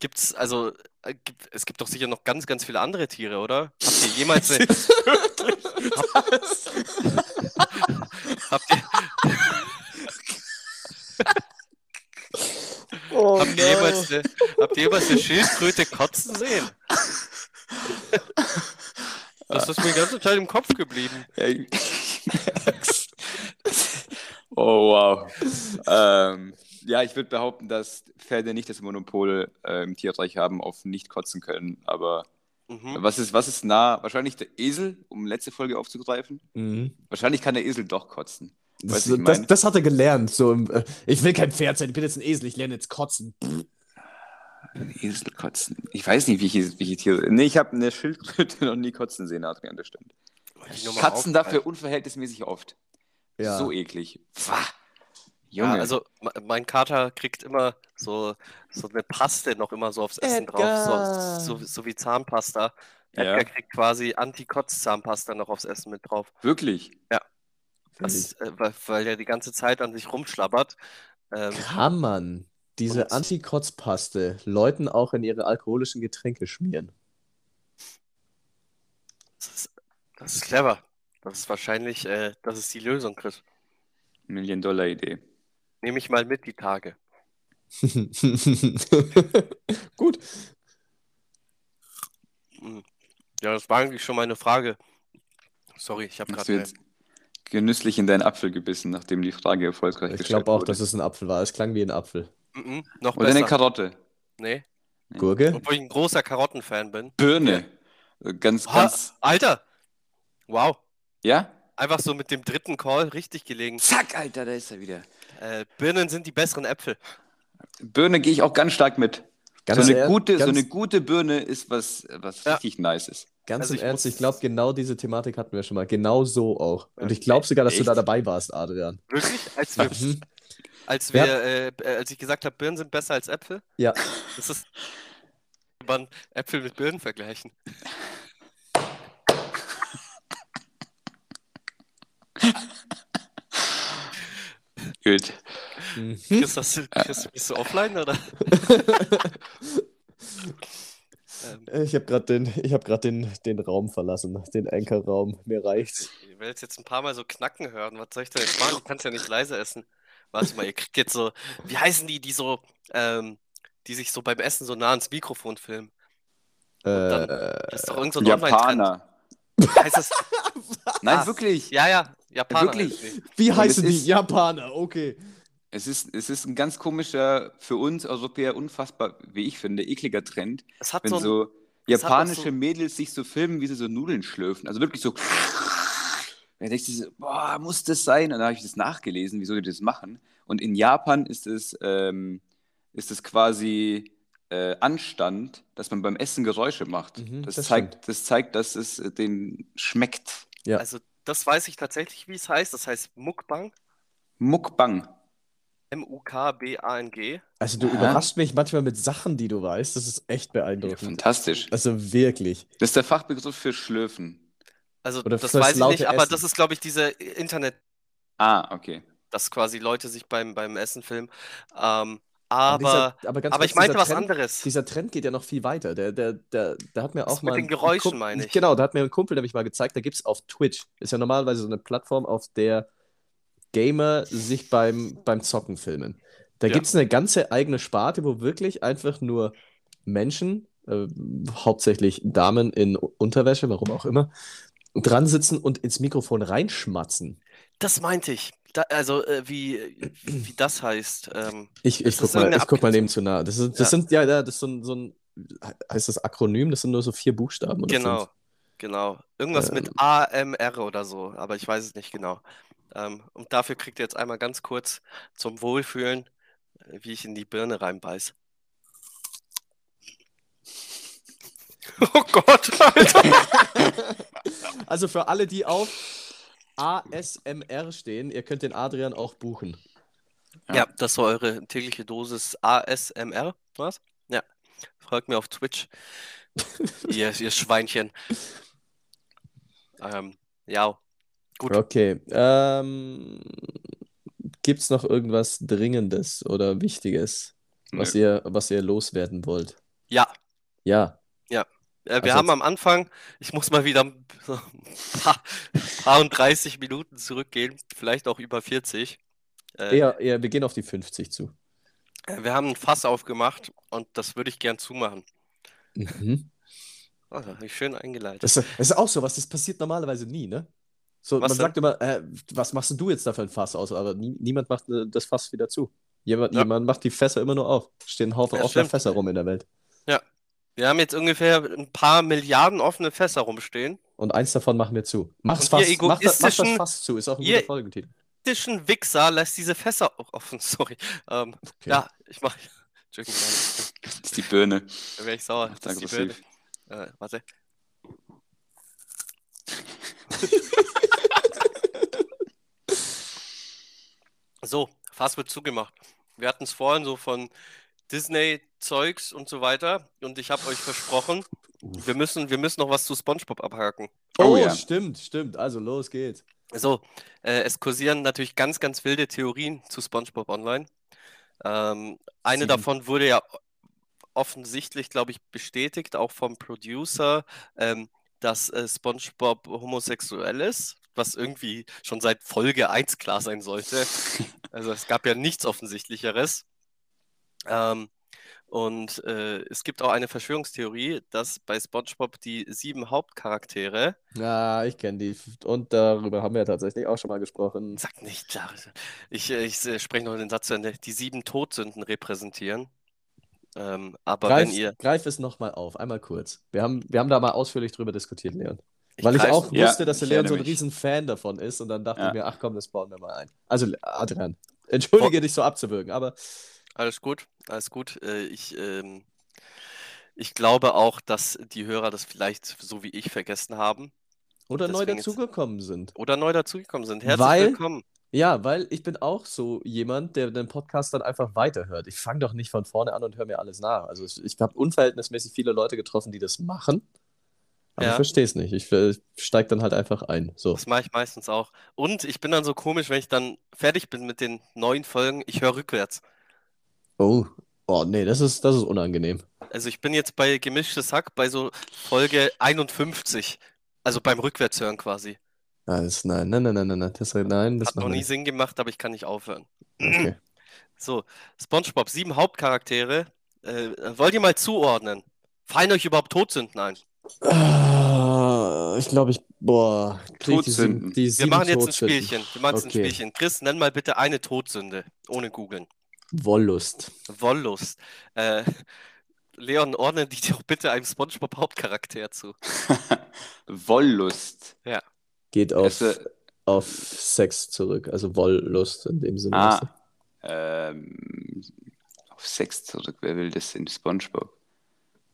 gibt es, also, äh, gibt, es gibt doch sicher noch ganz, ganz viele andere Tiere, oder? Habt ihr jemals eine, habt ihr, Oh habt ihr jemals eine, habt ihr jemals eine Schildkröte kotzen sehen? Das ist mir die ganze Zeit im Kopf geblieben. Oh, wow. Ähm, ja, ich würde behaupten, dass Pferde nicht das Monopol äh, im Tierreich haben auf nicht kotzen können. Aber Mhm. was ist, was ist nah? Wahrscheinlich der Esel, um letzte Folge aufzugreifen. Mhm. Wahrscheinlich kann der Esel doch kotzen. Das, das, meine? das hat er gelernt. So, äh, ich will kein Pferd sein, ich bin jetzt ein Esel, ich lerne jetzt kotzen. Ein Esel kotzen. Ich weiß nicht, welche, welche Tiere. Nee, ich habe eine Schildkröte noch nie kotzen sehen, Adrian, das stimmt. Katzen dafür unverhältnismäßig oft. Ja. So eklig. Pfah. Ja, Junge. also me- mein Kater kriegt immer so, so eine Paste noch immer so aufs Essen Edgar. drauf, so, so, so wie Zahnpasta. Ja. Edgar kriegt quasi Anti-Kotz-Zahnpasta noch aufs Essen mit drauf. Wirklich. Das, äh, weil, weil er die ganze Zeit an sich rumschlabbert. Ähm, Kann man diese Antikotzpaste Leuten auch in ihre alkoholischen Getränke schmieren? das, ist, das ist clever. Das ist wahrscheinlich, äh, das ist die Lösung, Chris. Million-Dollar-Idee. Nehme ich mal mit die Tage. Gut. Hm. Ja, das war eigentlich schon meine Frage. Sorry, ich habe Hast gerade du eine. jetzt genüsslich in deinen Apfel gebissen, nachdem die Frage erfolgreich Ich gestellt glaube auch, wurde? dass es ein Apfel war. Es klang wie ein Apfel. Mhm, noch Oder eine besser. Karotte. Nee, Gurke? obwohl ich ein großer Karottenfan bin. Birne. Äh, Ganz, Ha, ganz. Alter! Wow. Ja? Einfach so mit dem dritten Call richtig gelegen. Zack, Alter, da ist er wieder. Äh, Birnen sind die besseren Äpfel. Birne gehe ich auch ganz stark mit. Ganz so, eine ehr- gute, so eine gute Birne ist was, was Ja. richtig nice ist. Ganz Also im ich Ernst, ich glaube, genau diese Thematik hatten wir schon mal. Genau so auch. Und ich glaube sogar, dass du Echt? da dabei warst, Adrian. Wirklich? Als, wir, Mhm. als, wir, äh, äh, als ich gesagt habe, Birnen sind besser als Äpfel, Ja. das ist man Äpfel mit Birnen vergleichen. Gut. Mhm. Chris, hast du, Chris, bist du offline oder? ähm, Ich habe gerade den, ich hab grad den, den Raum verlassen, den Anchor-Raum. Mir reicht's. ich will jetzt, jetzt ein paar Mal so knacken hören. Was soll ich denn jetzt machen? Du kannst ja nicht leise essen. Warte mal, ihr kriegt jetzt so, wie heißen die, die so, ähm, die sich so beim Essen so nah ans Mikrofon filmen? dann- Äh, Das ist doch irgend so ein. Japaner. Heißt das? Nein, wirklich. Ja, ja, Japaner. Wirklich? wie heißen es die? ist- Japaner, okay. Es ist, es ist ein ganz komischer, für uns Europäer unfassbar, wie ich finde, ekliger Trend. Es hat wenn so ein, so japanische so- Mädels sich so filmen, wie sie so Nudeln schlürfen. Also wirklich so. Da denkst du so, boah, muss das sein? Und dann habe ich das nachgelesen, wieso die das machen. Und in Japan ist es, ähm, ist es quasi äh, Anstand, dass man beim Essen Geräusche macht. Mhm, das, das zeigt, das zeigt, dass es äh, denen schmeckt. Ja. also das weiß ich tatsächlich, wie es heißt. Das heißt Mukbang. Mukbang. M-U-K-B-A-N-G. Also du Aha. überraschst mich manchmal mit Sachen, die du weißt. Das ist echt Ja, beeindruckend. fantastisch. Also wirklich. Das ist der Fachbegriff für Schlürfen. Also Oder das weiß ich nicht, aber Essen. das ist, glaube ich, diese Internet, Ah, okay. dass quasi Leute sich beim, beim Essen filmen. Ähm, Aber dieser- aber aber, ich meinte was Trend, anderes. Dieser Trend geht ja noch viel weiter. Der, der, der, der hat mir Das auch mit mal. den ein Geräuschen, Kump- meine ich. Genau, da hat mir ein Kumpel nämlich mal gezeigt, da gibt es auf Twitch. Ist ja normalerweise so eine Plattform, auf der Gamer sich beim, beim Zocken filmen. Da Ja. gibt es eine ganze eigene Sparte, wo wirklich einfach nur Menschen äh, hauptsächlich Damen in Unterwäsche, warum auch immer, dran sitzen und ins Mikrofon reinschmatzen. Das meinte ich. Da, also, äh, wie, wie das heißt. Ähm, Ich, ich, guck mal, ich guck mal neben zu nah. Das, ist, das Ja. sind, ja, ja, das ist so ein, so ein, heißt das Akronym? Das sind nur so vier Buchstaben oder genau, fünf. genau. Irgendwas mit AMR oder so, aber ich weiß es nicht genau. Ähm, und dafür kriegt ihr jetzt einmal ganz kurz zum Wohlfühlen, äh, wie ich in die Birne reinbeiß. Oh Gott, Alter. Also für alle, die auf ASMR stehen, ihr könnt den Adrian auch buchen. Ja, das war eure tägliche Dosis ASMR. Was? Ja. Folgt mir auf Twitch. ihr, ihr Schweinchen. Ähm, ja. Gut. Okay. Ähm, Gibt es noch irgendwas Dringendes oder Wichtiges, was Nö. ihr, was ihr loswerden wollt? Ja. Ja. Äh, wir Also haben am Anfang, ich muss mal wieder ein paar, paar und 30 Minuten zurückgehen, vielleicht auch über 40. Äh, Eher, eher, wir gehen auf die 50 zu. äh, wir haben ein Fass aufgemacht und das würde ich gern zumachen. Mhm. Oh, da hab ich schön eingeleitet. Das, das ist auch so was, das passiert normalerweise nie, ne? So, Was man denn? sagt immer, äh, was machst du jetzt da für ein Fass aus? Aber nie, niemand macht äh, das Fass wieder zu. Jemand, Ja. jemand macht die Fässer immer nur auf. Stehen ein Haufen Ja, offener. Fässer rum in der Welt. Wir haben jetzt ungefähr ein paar Milliarden offene Fässer rumstehen. Und eins davon machen wir zu. Mach's Fass, mach, das, mach das egoistischen- Fass zu, ist auch ein ihr- guter Folgentitel. Dischen Wichser lässt diese Fässer auch offen. Sorry. Ähm, Okay. Ja, ich mach. Entschuldigung, Das ist die Birne. da wäre ich sauer. Das ist die Birne. Äh, warte. So, Fass wird zugemacht. Wir hatten es vorhin so von Disney-Zeugs und so weiter. Und ich habe euch versprochen, wir müssen, wir müssen noch was zu SpongeBob abhaken. Oh, Oh ja. stimmt, stimmt. Also los geht's. So, äh, es kursieren natürlich ganz, ganz wilde Theorien zu SpongeBob Online. Ähm, eine Sieben. davon wurde ja offensichtlich, glaube ich, bestätigt, auch vom Producer, ähm, dass äh, SpongeBob homosexuell ist, was irgendwie schon seit Folge 1 klar sein sollte. Also es gab ja nichts Offensichtlicheres. Ähm, und äh, es gibt auch eine Verschwörungstheorie, dass bei SpongeBob die sieben Hauptcharaktere Ja, ich kenne die. Und darüber haben wir ja tatsächlich auch schon mal gesprochen. Sag nicht, ich, äh, ich äh, spreche noch den Satz zu Ende, die sieben Todsünden repräsentieren. Ähm, aber Greif, wenn ihr. greif es nochmal auf, einmal kurz. Wir haben, wir haben da mal ausführlich drüber diskutiert, Leon. Ich Weil ich auch Ja, wusste, dass der Leon so ein riesen Fan davon ist und dann dachte Ja. ich mir, ach komm, das bauen wir mal ein. Also, Adrian, entschuldige dich so abzuwürgen, aber Alles gut, alles gut. Äh, ich, ähm, ich glaube auch, dass die Hörer das vielleicht so wie ich vergessen haben oder neu dazugekommen sind. oder neu dazugekommen sind. Herzlich Weil- willkommen. Ja, weil ich bin auch so jemand, der den Podcast dann einfach weiterhört. Ich fange doch nicht von vorne an und höre mir alles nach. Also ich, ich habe unverhältnismäßig viele Leute getroffen, die das machen. Aber Ja. ich verstehe es nicht. Ich äh, steige dann halt einfach ein. So. Das mache ich meistens auch. Und ich bin dann so komisch, wenn ich dann fertig bin mit den neuen Folgen, ich höre rückwärts. Oh, oh nee, das ist, das ist unangenehm. Also ich bin jetzt bei Gemischtes Hack bei so Folge 51. Also beim Rückwärtshören quasi. Das, nein, nein, nein, nein, nein, nein, das, nein, das Hat noch wir nie. Sinn gemacht, aber ich kann nicht aufhören. Okay. So, SpongeBob, sieben Hauptcharaktere. Äh, wollt ihr mal zuordnen? Fallen euch überhaupt Todsünden ein? Ah, ich glaube, ich, boah, krieg die sieben, die Wir sieben machen jetzt ein. Spielchen. Wir machen jetzt ein Okay. Spielchen. Chris, nenn mal bitte eine Todsünde, ohne googeln. Wollust. Wollust. Äh, Leon, ordne die doch bitte einem SpongeBob-Hauptcharakter zu. Wollust. Geht auf, Erste- auf Sex zurück, also Wollust in dem Sinne. Ah, ähm, auf Sex zurück. Wer will das in SpongeBob?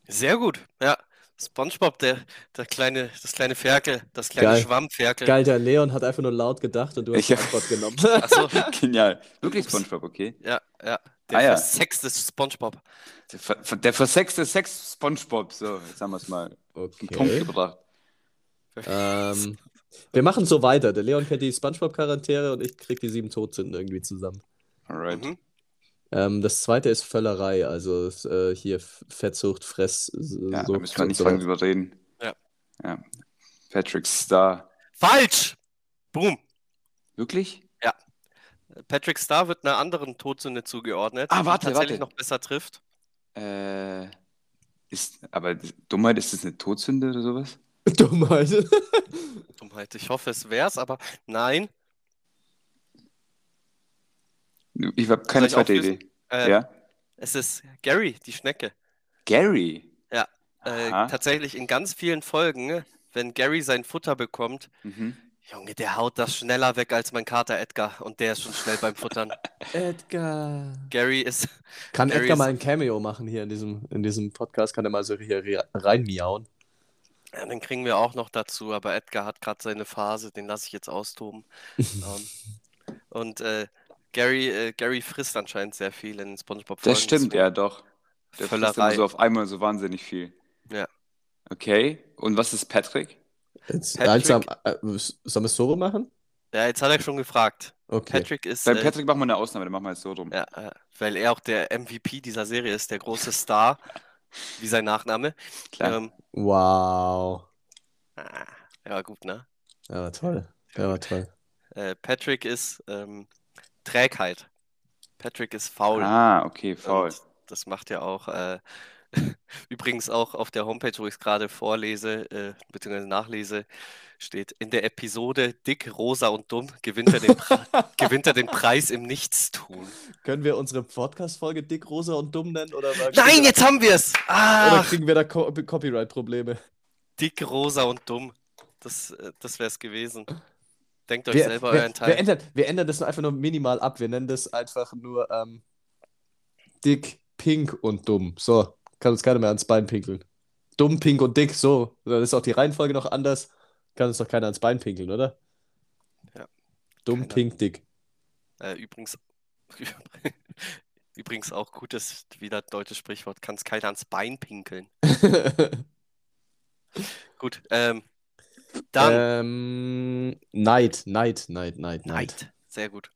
Sehr gut. Ja. SpongeBob, der, der kleine, das kleine Ferkel, das kleine Geil. Schwammferkel. Geil, der Leon hat einfach nur laut gedacht und du hast die Antwort genommen. Achso, Genial. Wirklich SpongeBob, okay? ja, ja. Der Ah, ja. versexte SpongeBob. Der, ver- der versexte Sex SpongeBob. So, jetzt haben wir es mal den Punkt Okay. gebracht. Ähm, wir machen so weiter. Der Leon kennt die Spongebob-Charaktere und ich krieg die sieben Todsünden irgendwie zusammen. Alright. Mhm. Ähm, das zweite ist Völlerei, also äh, hier Fettsucht, Fress, Ja, da Sucht müssen wir nicht so lange drüber reden. Ja. ja. Patrick Star. Falsch! Boom. Wirklich? Patrick Star wird einer anderen Todsünde zugeordnet, Ah, die warte, tatsächlich warte. noch besser trifft. Äh, Ist, aber Dummheit, ist das eine Todsünde oder sowas? Dummheit. Dummheit. Ich hoffe, es wär's, aber nein. Ich habe keine zweite auflösen? Idee. Äh, Ja? Es ist Gary, die Schnecke. Gary. Äh, Aha. tatsächlich in ganz vielen Folgen, wenn Gary sein Futter bekommt, Mhm. Junge, der haut das schneller weg als mein Kater Edgar und der ist schon schnell beim Futtern. Edgar. Gary ist, Kann Gary Edgar ist- mal ein Cameo machen hier in diesem, in diesem Podcast? Kann er mal so hier re- reinmiauen? ja, den kriegen wir auch noch dazu, aber Edgar hat gerade seine Phase, den lasse ich jetzt austoben. ähm, und äh, Gary, äh, Gary frisst anscheinend sehr viel in SpongeBob-Folgen. Das stimmt, ja, doch. Der frisst immer Völlerei. so auf einmal so wahnsinnig viel. Ja. Okay. Und was ist Patrick? Jetzt, Patrick- eins am, äh, sollen wir es so machen? Ja, jetzt hat er schon gefragt. Okay. Patrick ist, Beim äh, Patrick machen wir eine Ausnahme, dann machen wir es so rum. ja, äh, weil er auch der MVP dieser Serie ist, der große Star, wie sein Nachname. Klar. Ähm, Wow. ah, ja, gut, ne? Ja, war toll. Ja, war toll. Äh, Patrick ist ähm, Trägheit. Patrick ist faul. ah, okay, faul. Und das macht ja auch, äh, übrigens auch auf der Homepage, wo ich es gerade vorlese, äh, beziehungsweise nachlese, steht in der Episode Dick, Rosa und Dumm gewinnt er den, Pre gewinnt er den Preis im Nichtstun. Können wir unsere Podcast-Folge Dick, Rosa und Dumm nennen? Oder Nein, jetzt haben wir es! Oder kriegen wir da Co Copyright-Probleme? Dick, Rosa und Dumm. Das, äh, das wäre es gewesen. Denkt euch Wir, selber wir, euren wir, Teil. ändern, wir ändern das einfach nur minimal ab. Wir nennen das einfach nur ähm, Dick, Pink und Dumm. So, kann uns keiner mehr ans Bein pinkeln. Dumm, Pink und Dick, so. Dann ist auch die Reihenfolge noch anders. Kann uns doch keiner ans Bein pinkeln, oder? Ja. Dumm, Keiner. Pink, Dick. Äh, übrigens, übrigens auch gutes, wieder deutsches Sprichwort, kann es keiner ans Bein pinkeln. Gut, ähm, dann ähm, Neid, Neid, Neid, Neid, Neid. Neid. Sehr gut.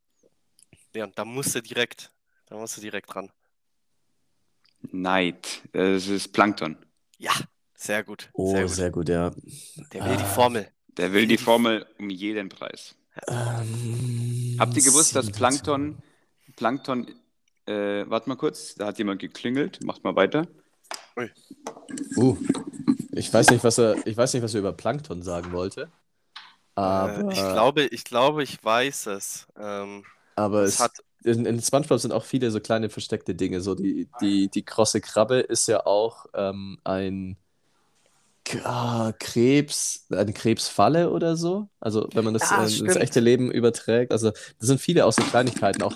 Leon, da musst du direkt, da musst du direkt ran. Neid. Das ist Plankton. Ja, sehr gut. Oh, sehr gut. sehr gut, ja. Der will die Ah. Formel. Der will die Formel um jeden Preis. Ähm, Habt ihr gewusst, dass 27. Plankton, Plankton, äh, warte mal kurz, da hat jemand geklingelt, macht mal weiter. Uh, ich weiß nicht, was er, ich weiß nicht, was er über Plankton sagen wollte. Aber, Äh, ich glaube, ich glaube, ich weiß es. Ähm, aber es es, hat, in, in SpongeBob sind auch viele so kleine versteckte Dinge. So die, die, die krosse Krabbe ist ja auch ähm, ein ah, Krebs, eine Krebsfalle oder so. Also wenn man das Ja, äh, ins echte Leben überträgt. Also das sind viele auch so Kleinigkeiten auch.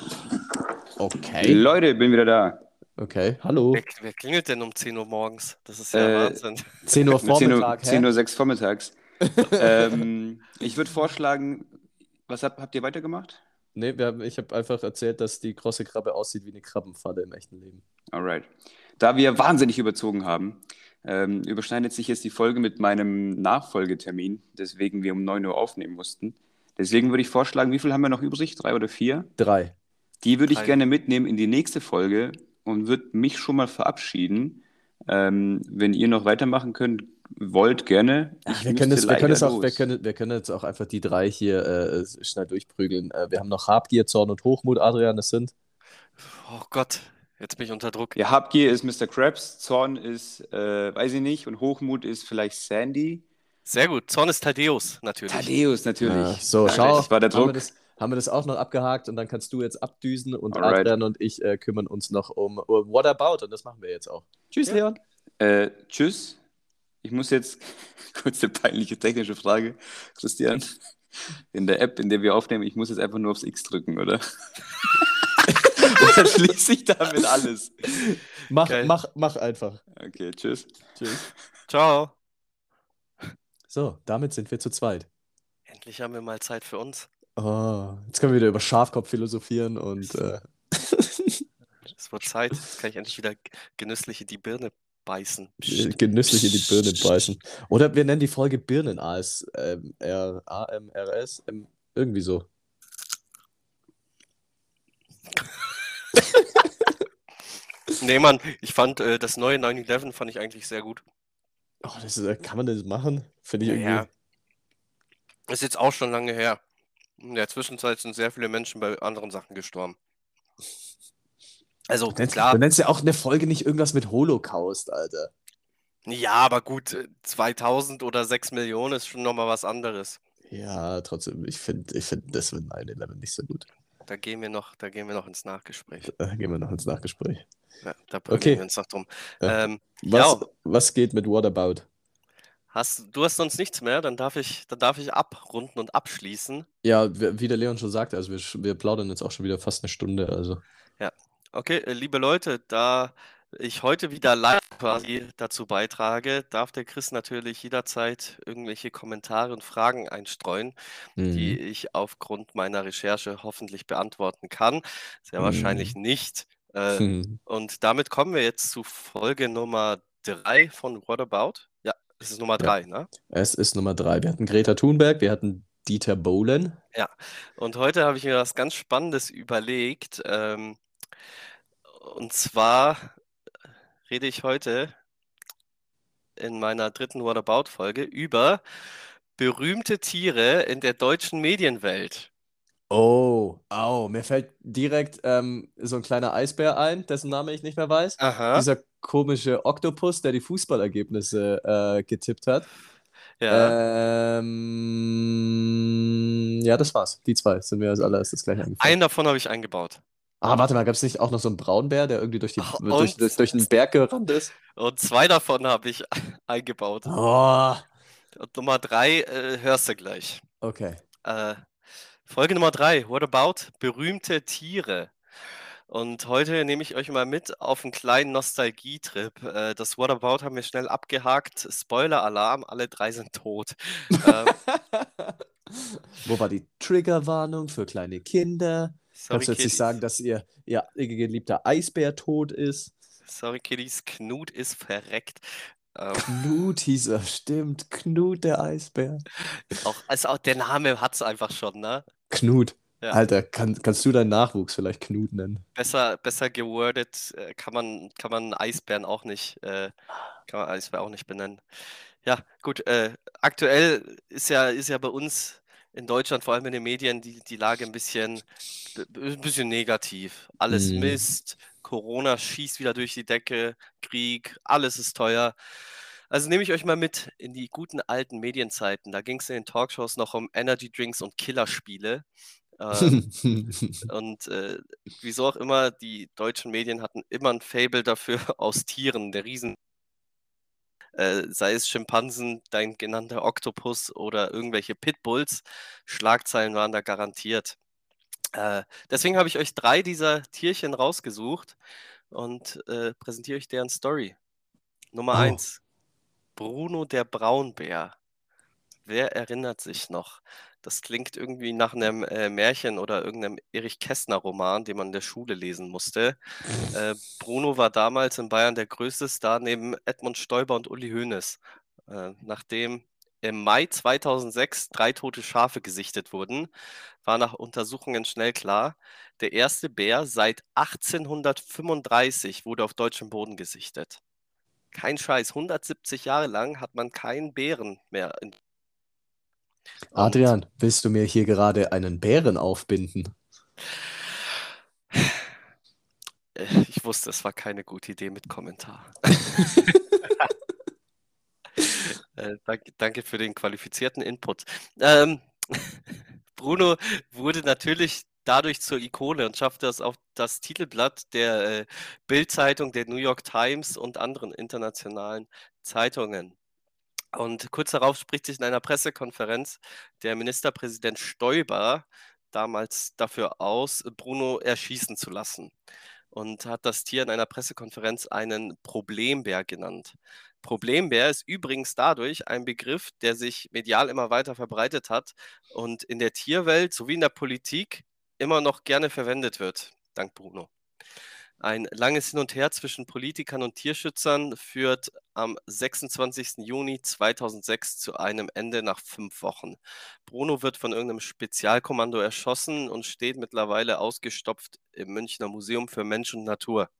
Okay. Leute, bin wieder da. Okay, hallo. wer, wer klingelt denn um 10 Uhr morgens? Das ist ja Äh, Wahnsinn. 10 Uhr Mit 10 Uhr, Vormittag, 10 hä? Uhr 6 vormittags. ähm, ich würde vorschlagen, was habt, habt ihr weitergemacht? Nee, wir haben, ich habe einfach erzählt, dass die krosse Krabbe aussieht wie eine Krabbenfalle im echten Leben. Alright. Da wir wahnsinnig überzogen haben, ähm, überschneidet sich jetzt die Folge mit meinem Nachfolgetermin, deswegen wir um 9 Uhr aufnehmen mussten. Deswegen würde ich vorschlagen, wie viel haben wir noch übrig? Drei oder vier? Drei. Die würde ich gerne mitnehmen in die nächste Folge und würde mich schon mal verabschieden. Ähm, wenn ihr noch weitermachen könnt, wollt, gerne. Ich wir können, das, wir, können auch, wir, können, wir können jetzt auch einfach die drei hier äh, schnell durchprügeln. Äh, wir haben noch Habgier, Zorn und Hochmut, Adrian, das sind. Oh Gott, jetzt bin ich unter Druck. Ja, Habgier ist Mr. Krabs, Zorn ist, äh, weiß ich nicht, und Hochmut ist vielleicht Sandy. Sehr gut. Zorn ist Thaddeus, natürlich. Thaddeus natürlich. Ja, so, schau, Das war der Druck. Haben wir das auch noch abgehakt und dann kannst du jetzt abdüsen und Alright. Adrian und ich äh, kümmern uns noch um What About und das machen wir jetzt auch. Tschüss, Ja. Leon. Äh, tschüss. Ich muss jetzt, kurze peinliche technische Frage, Christian. In der App, in der wir aufnehmen, ich muss jetzt einfach nur aufs X drücken, oder? Dann schließe ich damit alles. Mach, Geil. mach, mach einfach. Okay, tschüss. Tschüss. Ciao. So, damit sind wir zu zweit. Endlich haben wir mal Zeit für uns. Oh, jetzt können wir wieder über Schafkopf philosophieren und äh, Es wird Zeit. Jetzt kann ich endlich wieder genüsslich in die Birne beißen. Psst. genüsslich in die Birne beißen. Oder wir nennen die Folge Birnen AS, ähm, R, AMRS, ähm, irgendwie so. Nee, Mann, ich fand äh, das neue 9-11 fand ich eigentlich sehr gut. Oh, das ist, äh, kann man das machen? Finde ich irgendwie. ja. Ist jetzt auch schon lange her. In der Zwischenzeit sind sehr viele Menschen bei anderen Sachen gestorben. Also, Du nennst, klar, du nennst ja auch eine Folge nicht irgendwas mit Holocaust, Alter. Ja, aber gut, äh, 2000 oder 6 Millionen ist schon nochmal was anderes. Ja, trotzdem, ich finde ich find das mit 9-11 nicht so gut. Da gehen wir noch, da gehen wir noch ins Nachgespräch. Da gehen wir noch ins Nachgespräch. Ja, da prügeln Okay. wir uns noch drum. Ja. Ähm, Was, ja, was geht mit What About? Hast, du hast sonst nichts mehr, dann darf ich, dann darf ich abrunden und abschließen. Ja, wie der Leon schon sagte, also wir, wir plaudern jetzt auch schon wieder fast eine Stunde. Also. Okay, äh, liebe Leute, da ich heute wieder live quasi dazu beitrage, darf der Chris natürlich jederzeit irgendwelche Kommentare und Fragen einstreuen, die Mhm. ich aufgrund meiner Recherche hoffentlich beantworten kann. Sehr Mhm. wahrscheinlich nicht. Äh, Hm. und damit kommen wir jetzt zu Folge Nummer 3 von What About? Ja, es ist Nummer Ja. 3, ne? Es ist Nummer drei. Wir hatten Greta Thunberg, wir hatten Dieter Bohlen. Und heute habe ich mir was ganz Spannendes überlegt. Ähm, und zwar rede ich heute in meiner dritten What About-Folge über berühmte Tiere in der deutschen Medienwelt. Oh, au, mir fällt direkt ähm, so ein kleiner Eisbär ein, dessen Name ich nicht mehr weiß. Aha, Dieser komische Oktopus, der die Fußballergebnisse äh, getippt hat. ja. Ähm, ja, das war's. Die zwei sind mir als allererstes gleich eingefallen. Einen davon habe ich eingebaut. Ah, warte mal, gab es nicht auch noch so einen Braunbär, der irgendwie durch, die, Ach, durch, durch, durch den Berg gerannt ist? Und zwei davon habe ich eingebaut. Oh, Und Nummer drei äh, hörst du gleich. okay. Äh, Folge Nummer drei, What About berühmte Tiere? Und heute nehme ich euch mal mit auf einen kleinen Nostalgietrip. Äh, das What About haben wir schnell abgehakt. Spoiler-Alarm, alle drei sind tot. ähm, Wo war die Triggerwarnung für kleine Kinder? sorry, Kannst du jetzt nicht sagen, dass ihr, ihr, ihr geliebter Eisbär tot ist? Sorry, Kiddies, Knut ist verreckt. Ähm, Knut hieß er, stimmt. Knut, der Eisbär. auch, also auch der Name hat es einfach schon, ne? Knut. Ja. Alter, kann, kannst du deinen Nachwuchs vielleicht Knut nennen? Besser, besser gewordet äh, kann man, kann man Eisbären auch nicht, äh, kann man Eisbär auch nicht benennen. Ja, gut, äh, aktuell ist ja, ist ja bei uns in Deutschland, vor allem in den Medien, die, die Lage ein bisschen, ein bisschen negativ. Alles Mhm. Mist, Corona schießt wieder durch die Decke, Krieg, alles ist teuer. Also nehme ich euch mal mit in die guten alten Medienzeiten. Da ging es in den Talkshows noch um Energy Drinks und Killerspiele. Ähm, und äh, wieso auch immer, die deutschen Medien hatten immer ein Faible dafür, aus Tieren, der Riesen, äh, sei es Schimpansen, dein genannter Oktopus oder irgendwelche Pitbulls, Schlagzeilen waren da garantiert. Äh, deswegen habe ich euch drei dieser Tierchen rausgesucht und äh, präsentiere euch deren Story. Nummer Oh. eins, Bruno der Braunbär. Wer erinnert sich noch? Das klingt irgendwie nach einem äh, Märchen oder irgendeinem Erich Kästner-Roman, den man in der Schule lesen musste. Äh, Bruno war damals in Bayern der größte Star neben Edmund Stoiber und Uli Hoeneß. Äh, nachdem im Mai 2006 drei tote Schafe gesichtet wurden, war nach Untersuchungen schnell klar, der erste Bär seit 1835 wurde auf deutschem Boden gesichtet. Kein Scheiß, 170 Jahre lang hat man keinen Bären mehr. In Adrian, willst du mir hier gerade einen Bären aufbinden? äh, ich wusste, es war keine gute Idee mit Kommentar. Äh, danke, danke für den qualifizierten Input. Ähm, Bruno wurde natürlich dadurch zur Ikone und schaffte es auf das Titelblatt der äh, Bild-Zeitung, der New York Times und anderen internationalen Zeitungen. Und kurz darauf spricht sich in einer Pressekonferenz der Ministerpräsident Stoiber damals dafür aus, Bruno erschießen zu lassen und hat das Tier in einer Pressekonferenz einen Problembär genannt. Problembär ist übrigens dadurch ein Begriff, der sich medial immer weiter verbreitet hat und in der Tierwelt sowie in der Politik immer noch gerne verwendet wird, dank Bruno. Ein langes Hin und Her zwischen Politikern und Tierschützern führt am 26. Juni 2006 zu einem Ende nach fünf Wochen. Bruno wird von irgendeinem Spezialkommando erschossen und steht mittlerweile ausgestopft im Münchner Museum für Mensch und Natur.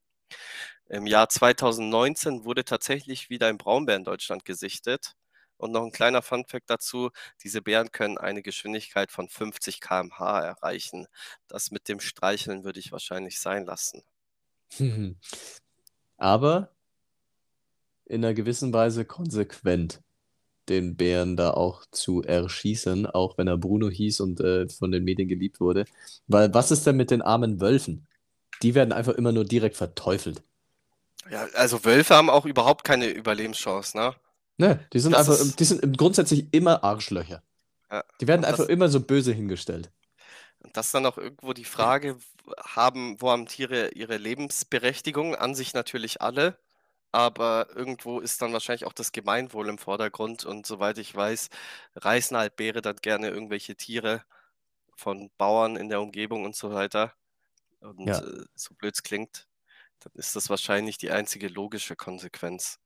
Im Jahr 2019 wurde tatsächlich wieder ein Braunbär in Deutschland gesichtet. Und noch ein kleiner Funfact dazu: Diese Bären können eine Geschwindigkeit von 50 km/h erreichen. Das mit dem Streicheln würde ich wahrscheinlich sein lassen. Aber in einer gewissen Weise konsequent, den Bären da auch zu erschießen, auch wenn er Bruno hieß und äh, von den Medien geliebt wurde. Weil was ist denn mit den armen Wölfen? Die werden einfach immer nur direkt verteufelt. Ja, also Wölfe haben auch überhaupt keine Überlebenschance, ne? Ne, die sind Das einfach, ist- die sind grundsätzlich immer Arschlöcher. Ja. Die werden Und das- einfach immer so böse hingestellt. Und das ist dann auch irgendwo die Frage, haben, wo haben Tiere ihre Lebensberechtigung? An sich natürlich alle, aber irgendwo ist dann wahrscheinlich auch das Gemeinwohl im Vordergrund. Und soweit ich weiß, reißen halt Bäre dann gerne irgendwelche Tiere von Bauern in der Umgebung und so weiter. Und Ja. äh, so blöd es klingt, dann ist das wahrscheinlich die einzige logische Konsequenz.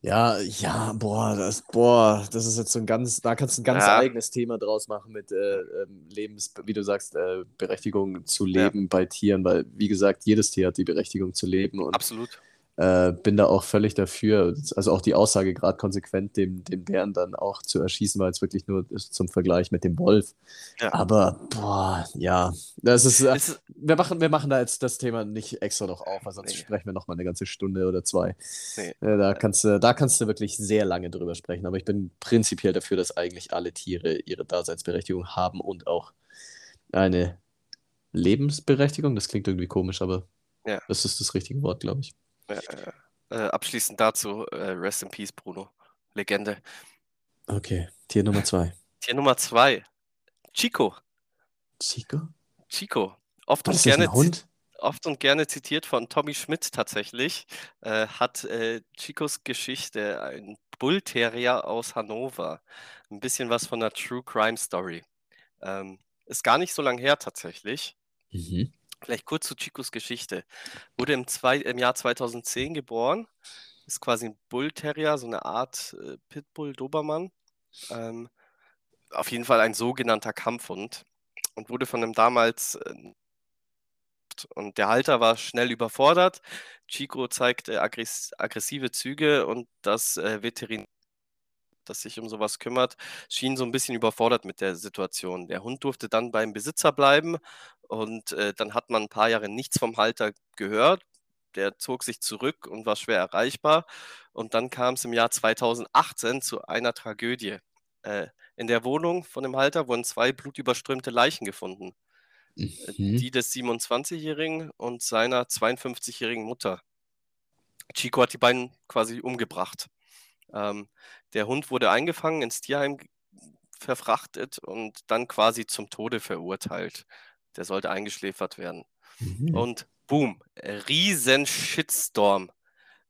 Ja, ja, boah, das, boah, das ist jetzt so ein ganz, da kannst du ein ganz Ja. eigenes Thema draus machen mit äh, ähm, Lebens, wie du sagst, äh, Berechtigung zu leben bei Tieren, weil, wie gesagt, jedes Tier hat die Berechtigung zu leben und Absolut. Äh, bin da auch völlig dafür. Also auch die Aussage gerade konsequent, dem, den Bären dann auch zu erschießen, war jetzt wirklich nur zum Vergleich mit dem Wolf. Ja. Aber, boah, ja, das ist, äh, Es wir machen, wir machen da jetzt das Thema nicht extra noch auf, weil sonst Nee. sprechen wir noch mal eine ganze Stunde oder zwei. Nee. Äh, Da kannst du, da kannst du wirklich sehr lange drüber sprechen. Aber ich bin prinzipiell dafür, dass eigentlich alle Tiere ihre Daseinsberechtigung haben und auch eine Lebensberechtigung. Das klingt irgendwie komisch, aber Ja. das ist das richtige Wort, glaube ich. Äh, äh, abschließend dazu, äh, Rest in Peace, Bruno. Legende. Okay, Tier Nummer zwei. Tier Nummer zwei. Chico. Chico? Chico. Oft und, gerne oft und gerne zitiert von Tommy Schmidt tatsächlich, äh, hat äh, Chicos Geschichte ein Bullterrier aus Hannover. Ein bisschen was von einer True Crime Story. Ähm, ist gar nicht so lang her tatsächlich. Mhm. Vielleicht kurz zu Chicos Geschichte. Wurde im, zwei, im Jahr 2010 geboren. Ist quasi ein Bullterrier, so eine Art äh, Pitbull-Dobermann. Ähm, auf jeden Fall ein sogenannter Kampfhund. Und wurde von einem damals. Äh, und der Halter war schnell überfordert. Chico zeigte aggress aggressive Züge und das äh, Veterinär, das sich um sowas kümmert, schien so ein bisschen überfordert mit der Situation. Der Hund durfte dann beim Besitzer bleiben und äh, dann hat man ein paar Jahre nichts vom Halter gehört. Der zog sich zurück und war schwer erreichbar. Und dann kam es im Jahr 2018 zu einer Tragödie. Äh, in der Wohnung von dem Halter wurden zwei blutüberströmte Leichen gefunden. Äh, Mhm. Die des 27-Jährigen und seiner 52-jährigen Mutter. Chico hat die beiden quasi umgebracht. Ähm, der Hund wurde eingefangen, ins Tierheim verfrachtet und dann quasi zum Tode verurteilt. Der sollte eingeschläfert werden. Mhm. Und boom, riesen Shitstorm.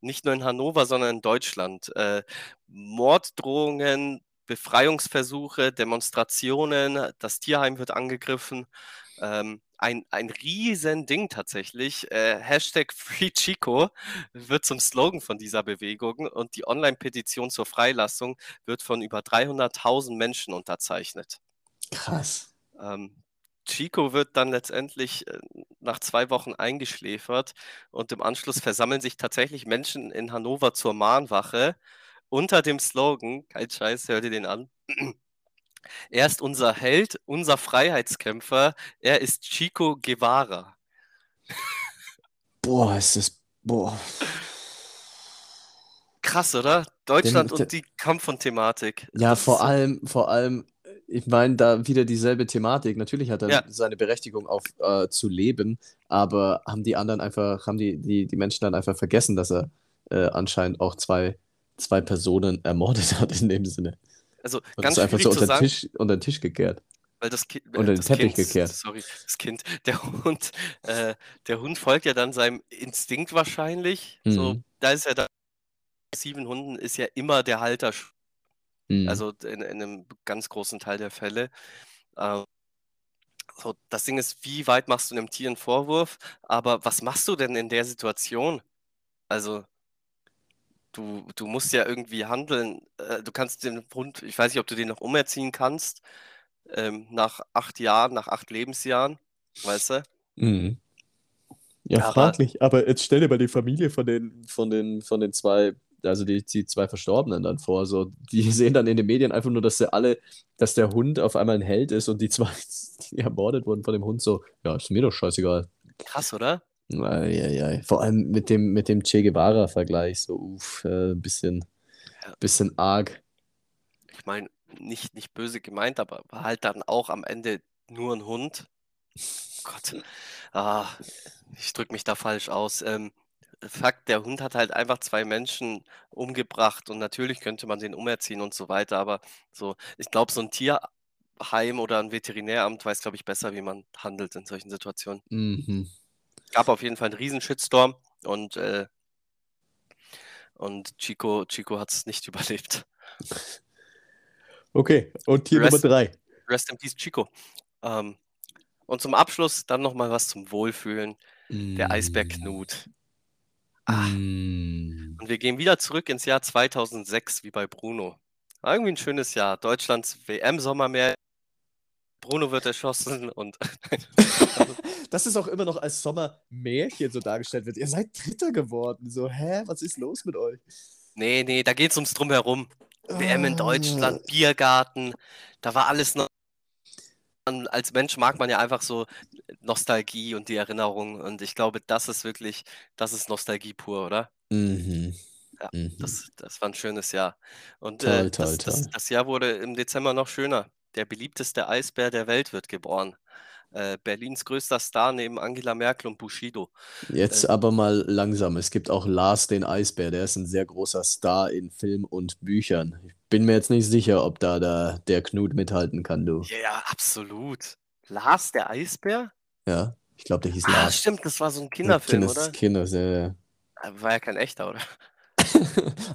Nicht nur in Hannover, sondern in Deutschland. Äh, Morddrohungen, Befreiungsversuche, Demonstrationen, das Tierheim wird angegriffen. Ähm, ein, ein riesen Ding tatsächlich. Äh, Hashtag FreeChico wird zum Slogan von dieser Bewegung und die Online-Petition zur Freilassung wird von über 300.000 Menschen unterzeichnet. Krass. Ähm, Chico wird dann letztendlich äh, nach zwei Wochen eingeschläfert und im Anschluss versammeln sich tatsächlich Menschen in Hannover zur Mahnwache unter dem Slogan, kein Scheiß, hör dir den an. Er ist unser Held, unser Freiheitskämpfer, er ist Chico Guevara. Boah, ist das. Boah. Krass, oder? Deutschland Den- und die Kampf- Ja, Das vor allem, vor allem, ich meine, da wieder dieselbe Thematik. Natürlich hat er Ja. seine Berechtigung auf äh, zu leben, aber haben die anderen einfach, haben die, die, die Menschen dann einfach vergessen, dass er äh, anscheinend auch zwei, zwei Personen ermordet hat in dem Sinne. Also Und ganz ist einfach so unter den sagen. Tisch, unter den Tisch gekehrt. Weil das, Ki Unter den Teppich Kind, gekehrt. sorry, das Kind, der Hund, äh, der Hund folgt ja dann seinem Instinkt wahrscheinlich. So, Mhm. da ist ja da, aggressiven Hunden ist ja immer der Halter, Mhm. also in, in einem ganz großen Teil der Fälle. Ähm, so, das Ding ist, wie weit machst du einem Tier einen Vorwurf? Aber was machst du denn in der Situation? Also, du, du musst ja irgendwie handeln. Äh, du kannst den Hund, ich weiß nicht, ob du den noch umerziehen kannst, ähm, nach acht Jahren, nach acht Lebensjahren, weißt du? Mhm. Ja, Aber- fraglich. Aber jetzt stell dir mal die Familie von den, von den, von den zwei, also die, die zwei Verstorbenen dann vor. So, die sehen dann in den Medien einfach nur, dass sie alle, dass der Hund auf einmal ein Held ist und die zwei, die ermordet wurden von dem Hund, so, ja, ist mir doch scheißegal. Krass, oder? Eieiei. Vor allem mit dem, mit dem Che Guevara-Vergleich, so, uff, äh, bisschen, Ja. bisschen arg. Ich meine, nicht, nicht böse gemeint, aber war halt dann auch am Ende nur ein Hund. Gott, ah, ich drücke mich da falsch aus. Ähm, Fakt, der Hund hat halt einfach zwei Menschen umgebracht und natürlich könnte man den umerziehen und so weiter, aber so, ich glaube, so ein Tierheim oder ein Veterinäramt weiß, glaube ich, besser, wie man handelt in solchen Situationen. Mhm. Gab auf jeden Fall einen riesen Shitstorm und, äh, und Chico, Chico hat es nicht überlebt. Okay, und Tier Rest- Nummer drei. Rest in Peace, Chico. Ähm, und zum Abschluss dann nochmal was zum Wohlfühlen. Der Eisbär Knut. Ah. Mm. Und wir gehen wieder zurück ins Jahr 2006, wie bei Bruno. War irgendwie ein schönes Jahr. Deutschlands WM-Sommermärchen. Bruno wird erschossen und Dass es auch immer noch als Sommermärchen so dargestellt wird. Ihr seid Dritter geworden. So, hä, was ist los mit euch? nee, nee, da geht es ums Drumherum. WM in Ah. Deutschland, Biergarten, da war alles noch. Als Mensch mag man ja einfach so Nostalgie und die Erinnerung. Und ich glaube, das ist wirklich, das ist Nostalgie pur, oder? Mhm. Ja, Mhm. Das, das war ein schönes Jahr. Und Toll, äh, toll, das, das, toll. das Jahr wurde im Dezember noch schöner. Der beliebteste Eisbär der Welt wird geboren. Äh, Berlins größter Star neben Angela Merkel und Bushido. Jetzt Äh, aber mal langsam. Es gibt auch Lars den Eisbär, der ist ein sehr großer Star in Film und Büchern. Ich bin mir jetzt nicht sicher, ob da der, der Knut mithalten kann, du. Ja, ja, absolut. Lars, der Eisbär? Ja, ich glaube, der hieß Ah, Lars. stimmt, das war so ein Kinderfilm, Kindes, oder? Kindes, ja, ja. Äh, War ja kein echter, oder?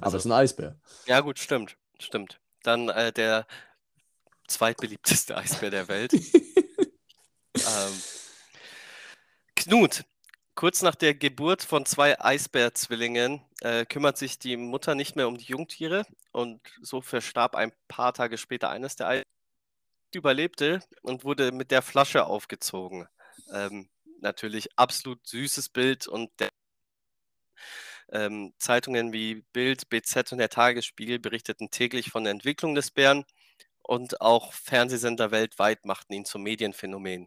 Aber Also- es ist ein Eisbär. Ja, gut, stimmt. Stimmt. Dann äh, der zweitbeliebteste Eisbär der Welt. ähm, Knut. Kurz nach der Geburt von zwei Eisbärzwillingen äh, kümmert sich die Mutter nicht mehr um die Jungtiere und so verstarb ein paar Tage später eines der Eisbären. überlebte und wurde mit der Flasche aufgezogen. Ähm, natürlich absolut süßes Bild und der ähm, Zeitungen wie Bild, BZ und der Tagesspiegel berichteten täglich von der Entwicklung des Bären und auch Fernsehsender weltweit machten ihn zum Medienphänomen.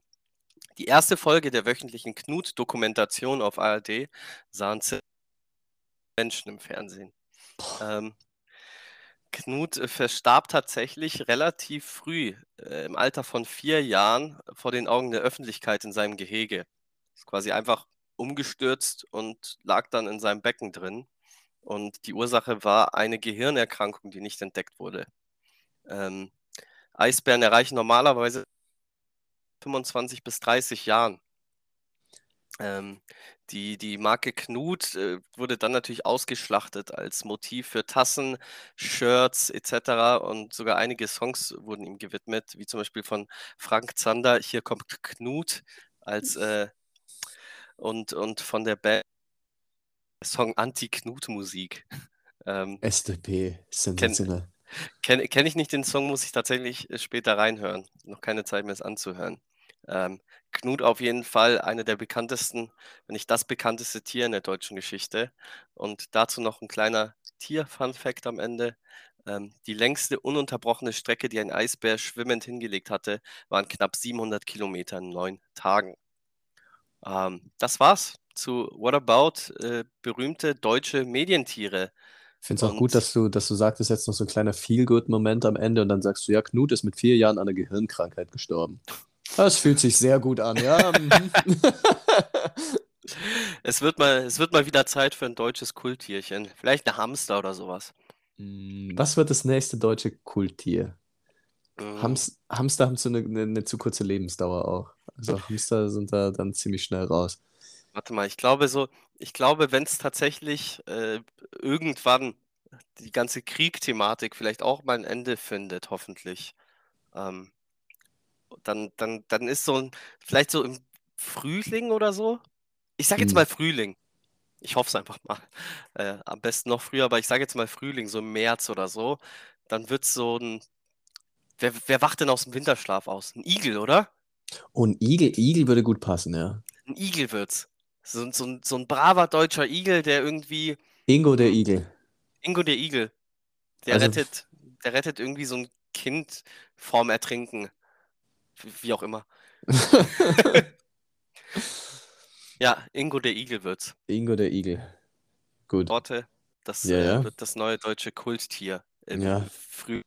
Die erste Folge der wöchentlichen Knut-Dokumentation auf ARD sahen Menschen im Fernsehen. Ähm, Knut äh, verstarb tatsächlich relativ früh, äh, im Alter von vier Jahren, vor den Augen der Öffentlichkeit in seinem Gehege. Ist quasi einfach umgestürzt und lag dann in seinem Becken drin. Und die Ursache war eine Gehirnerkrankung, die nicht entdeckt wurde. Ähm, Eisbären erreichen normalerweise 25 bis 30 Jahren. Ähm, die, die Marke Knut äh, wurde dann natürlich ausgeschlachtet als Motiv für Tassen, Shirts etc. Und sogar einige Songs wurden ihm gewidmet, wie zum Beispiel von Frank Zander, Hier kommt Knut, als äh, und, und von der Band Song Anti-Knut-Musik. Ähm, SDP, sensationell. Kenne kenn ich nicht den Song, muss ich tatsächlich äh, später reinhören. Noch keine Zeit mehr, es anzuhören. Ähm, Knut auf jeden Fall eine der bekanntesten, wenn nicht das bekannteste Tier in der deutschen Geschichte. Und dazu noch ein kleiner Tier-Fun-Fact am Ende. Ähm, die längste ununterbrochene Strecke, die ein Eisbär schwimmend hingelegt hatte, waren knapp 700 Kilometer in neun Tagen. Ähm, das war's zu What About äh, berühmte deutsche Medientiere. Ich finde es auch gut, dass du, dass du sagtest, jetzt noch so ein kleiner Feel-Good-Moment am Ende und dann sagst du, ja, Knut ist mit vier Jahren an einer Gehirnkrankheit gestorben. Das fühlt sich sehr gut an, ja. Es wird mal, es wird mal wieder Zeit für ein deutsches Kulttierchen. Vielleicht eine Hamster oder sowas. Mm, Was wird das nächste deutsche Kulttier? Mhm. Hams Hamster haben so eine, eine, eine zu kurze Lebensdauer auch. Also Hamster sind da dann ziemlich schnell raus. Warte mal, ich glaube so, ich glaube, wenn es tatsächlich äh, irgendwann die ganze Krieg-Thematik vielleicht auch mal ein Ende findet, hoffentlich, ähm, dann, dann, dann ist so ein, vielleicht so im Frühling oder so. Ich sage jetzt Hm. mal Frühling. Ich hoffe es einfach mal. Äh, am besten noch früher, aber ich sage jetzt mal Frühling, so im März oder so. Dann wird es so ein. Wer, wer wacht denn aus dem Winterschlaf aus? Ein Igel, oder? Und Igel, Igel würde gut passen, ja. Ein Igel wird's. So, ein- so, so ein braver deutscher Igel, der irgendwie. Ingo der Igel. Ingo der Igel. Der Also- rettet, der rettet irgendwie so ein Kind vorm Ertrinken. Wie auch immer. Ja, Ingo der Igel wird's. Ingo der Igel. Gut. Worte, das Ja, äh, ja. wird das neue deutsche Kulttier im Ja. Früh.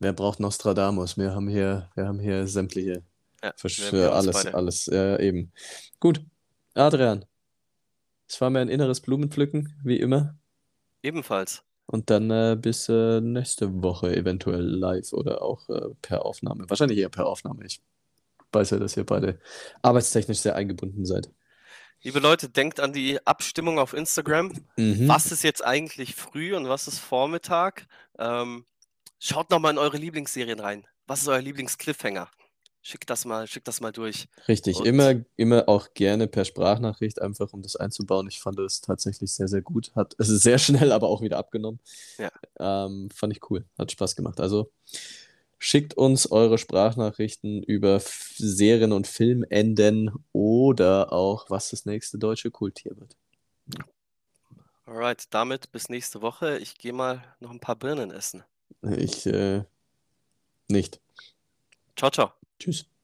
Wer braucht Nostradamus? Wir haben hier, wir haben hier sämtliche Ja, Versch alles, alles, ja, eben. Gut. Adrian, es war mir ein inneres Blumenpflücken, wie immer. Ebenfalls. Und dann äh, bis äh, nächste Woche eventuell live oder auch äh, per Aufnahme. Wahrscheinlich eher per Aufnahme. Ich weiß ja, dass ihr beide arbeitstechnisch sehr eingebunden seid. Liebe Leute, denkt an die Abstimmung auf Instagram. Mhm. Was ist jetzt eigentlich früh und was ist Vormittag? Ähm, schaut nochmal in eure Lieblingsserien rein. Was ist euer Lieblingscliffhanger? Schickt das mal, schickt das mal durch. Richtig, Und- immer, immer auch gerne per Sprachnachricht, einfach um das einzubauen. Ich fand das tatsächlich sehr, sehr gut. Hat, es ist sehr schnell, aber auch wieder abgenommen. Ja. Ähm, fand ich cool, hat Spaß gemacht. Also schickt uns eure Sprachnachrichten über F Serien- und Filmenden oder auch, was das nächste deutsche Kulttier wird. Alright, damit bis nächste Woche. Ich gehe mal noch ein paar Birnen essen. Ich äh, nicht. Ciao, ciao. Tschüss.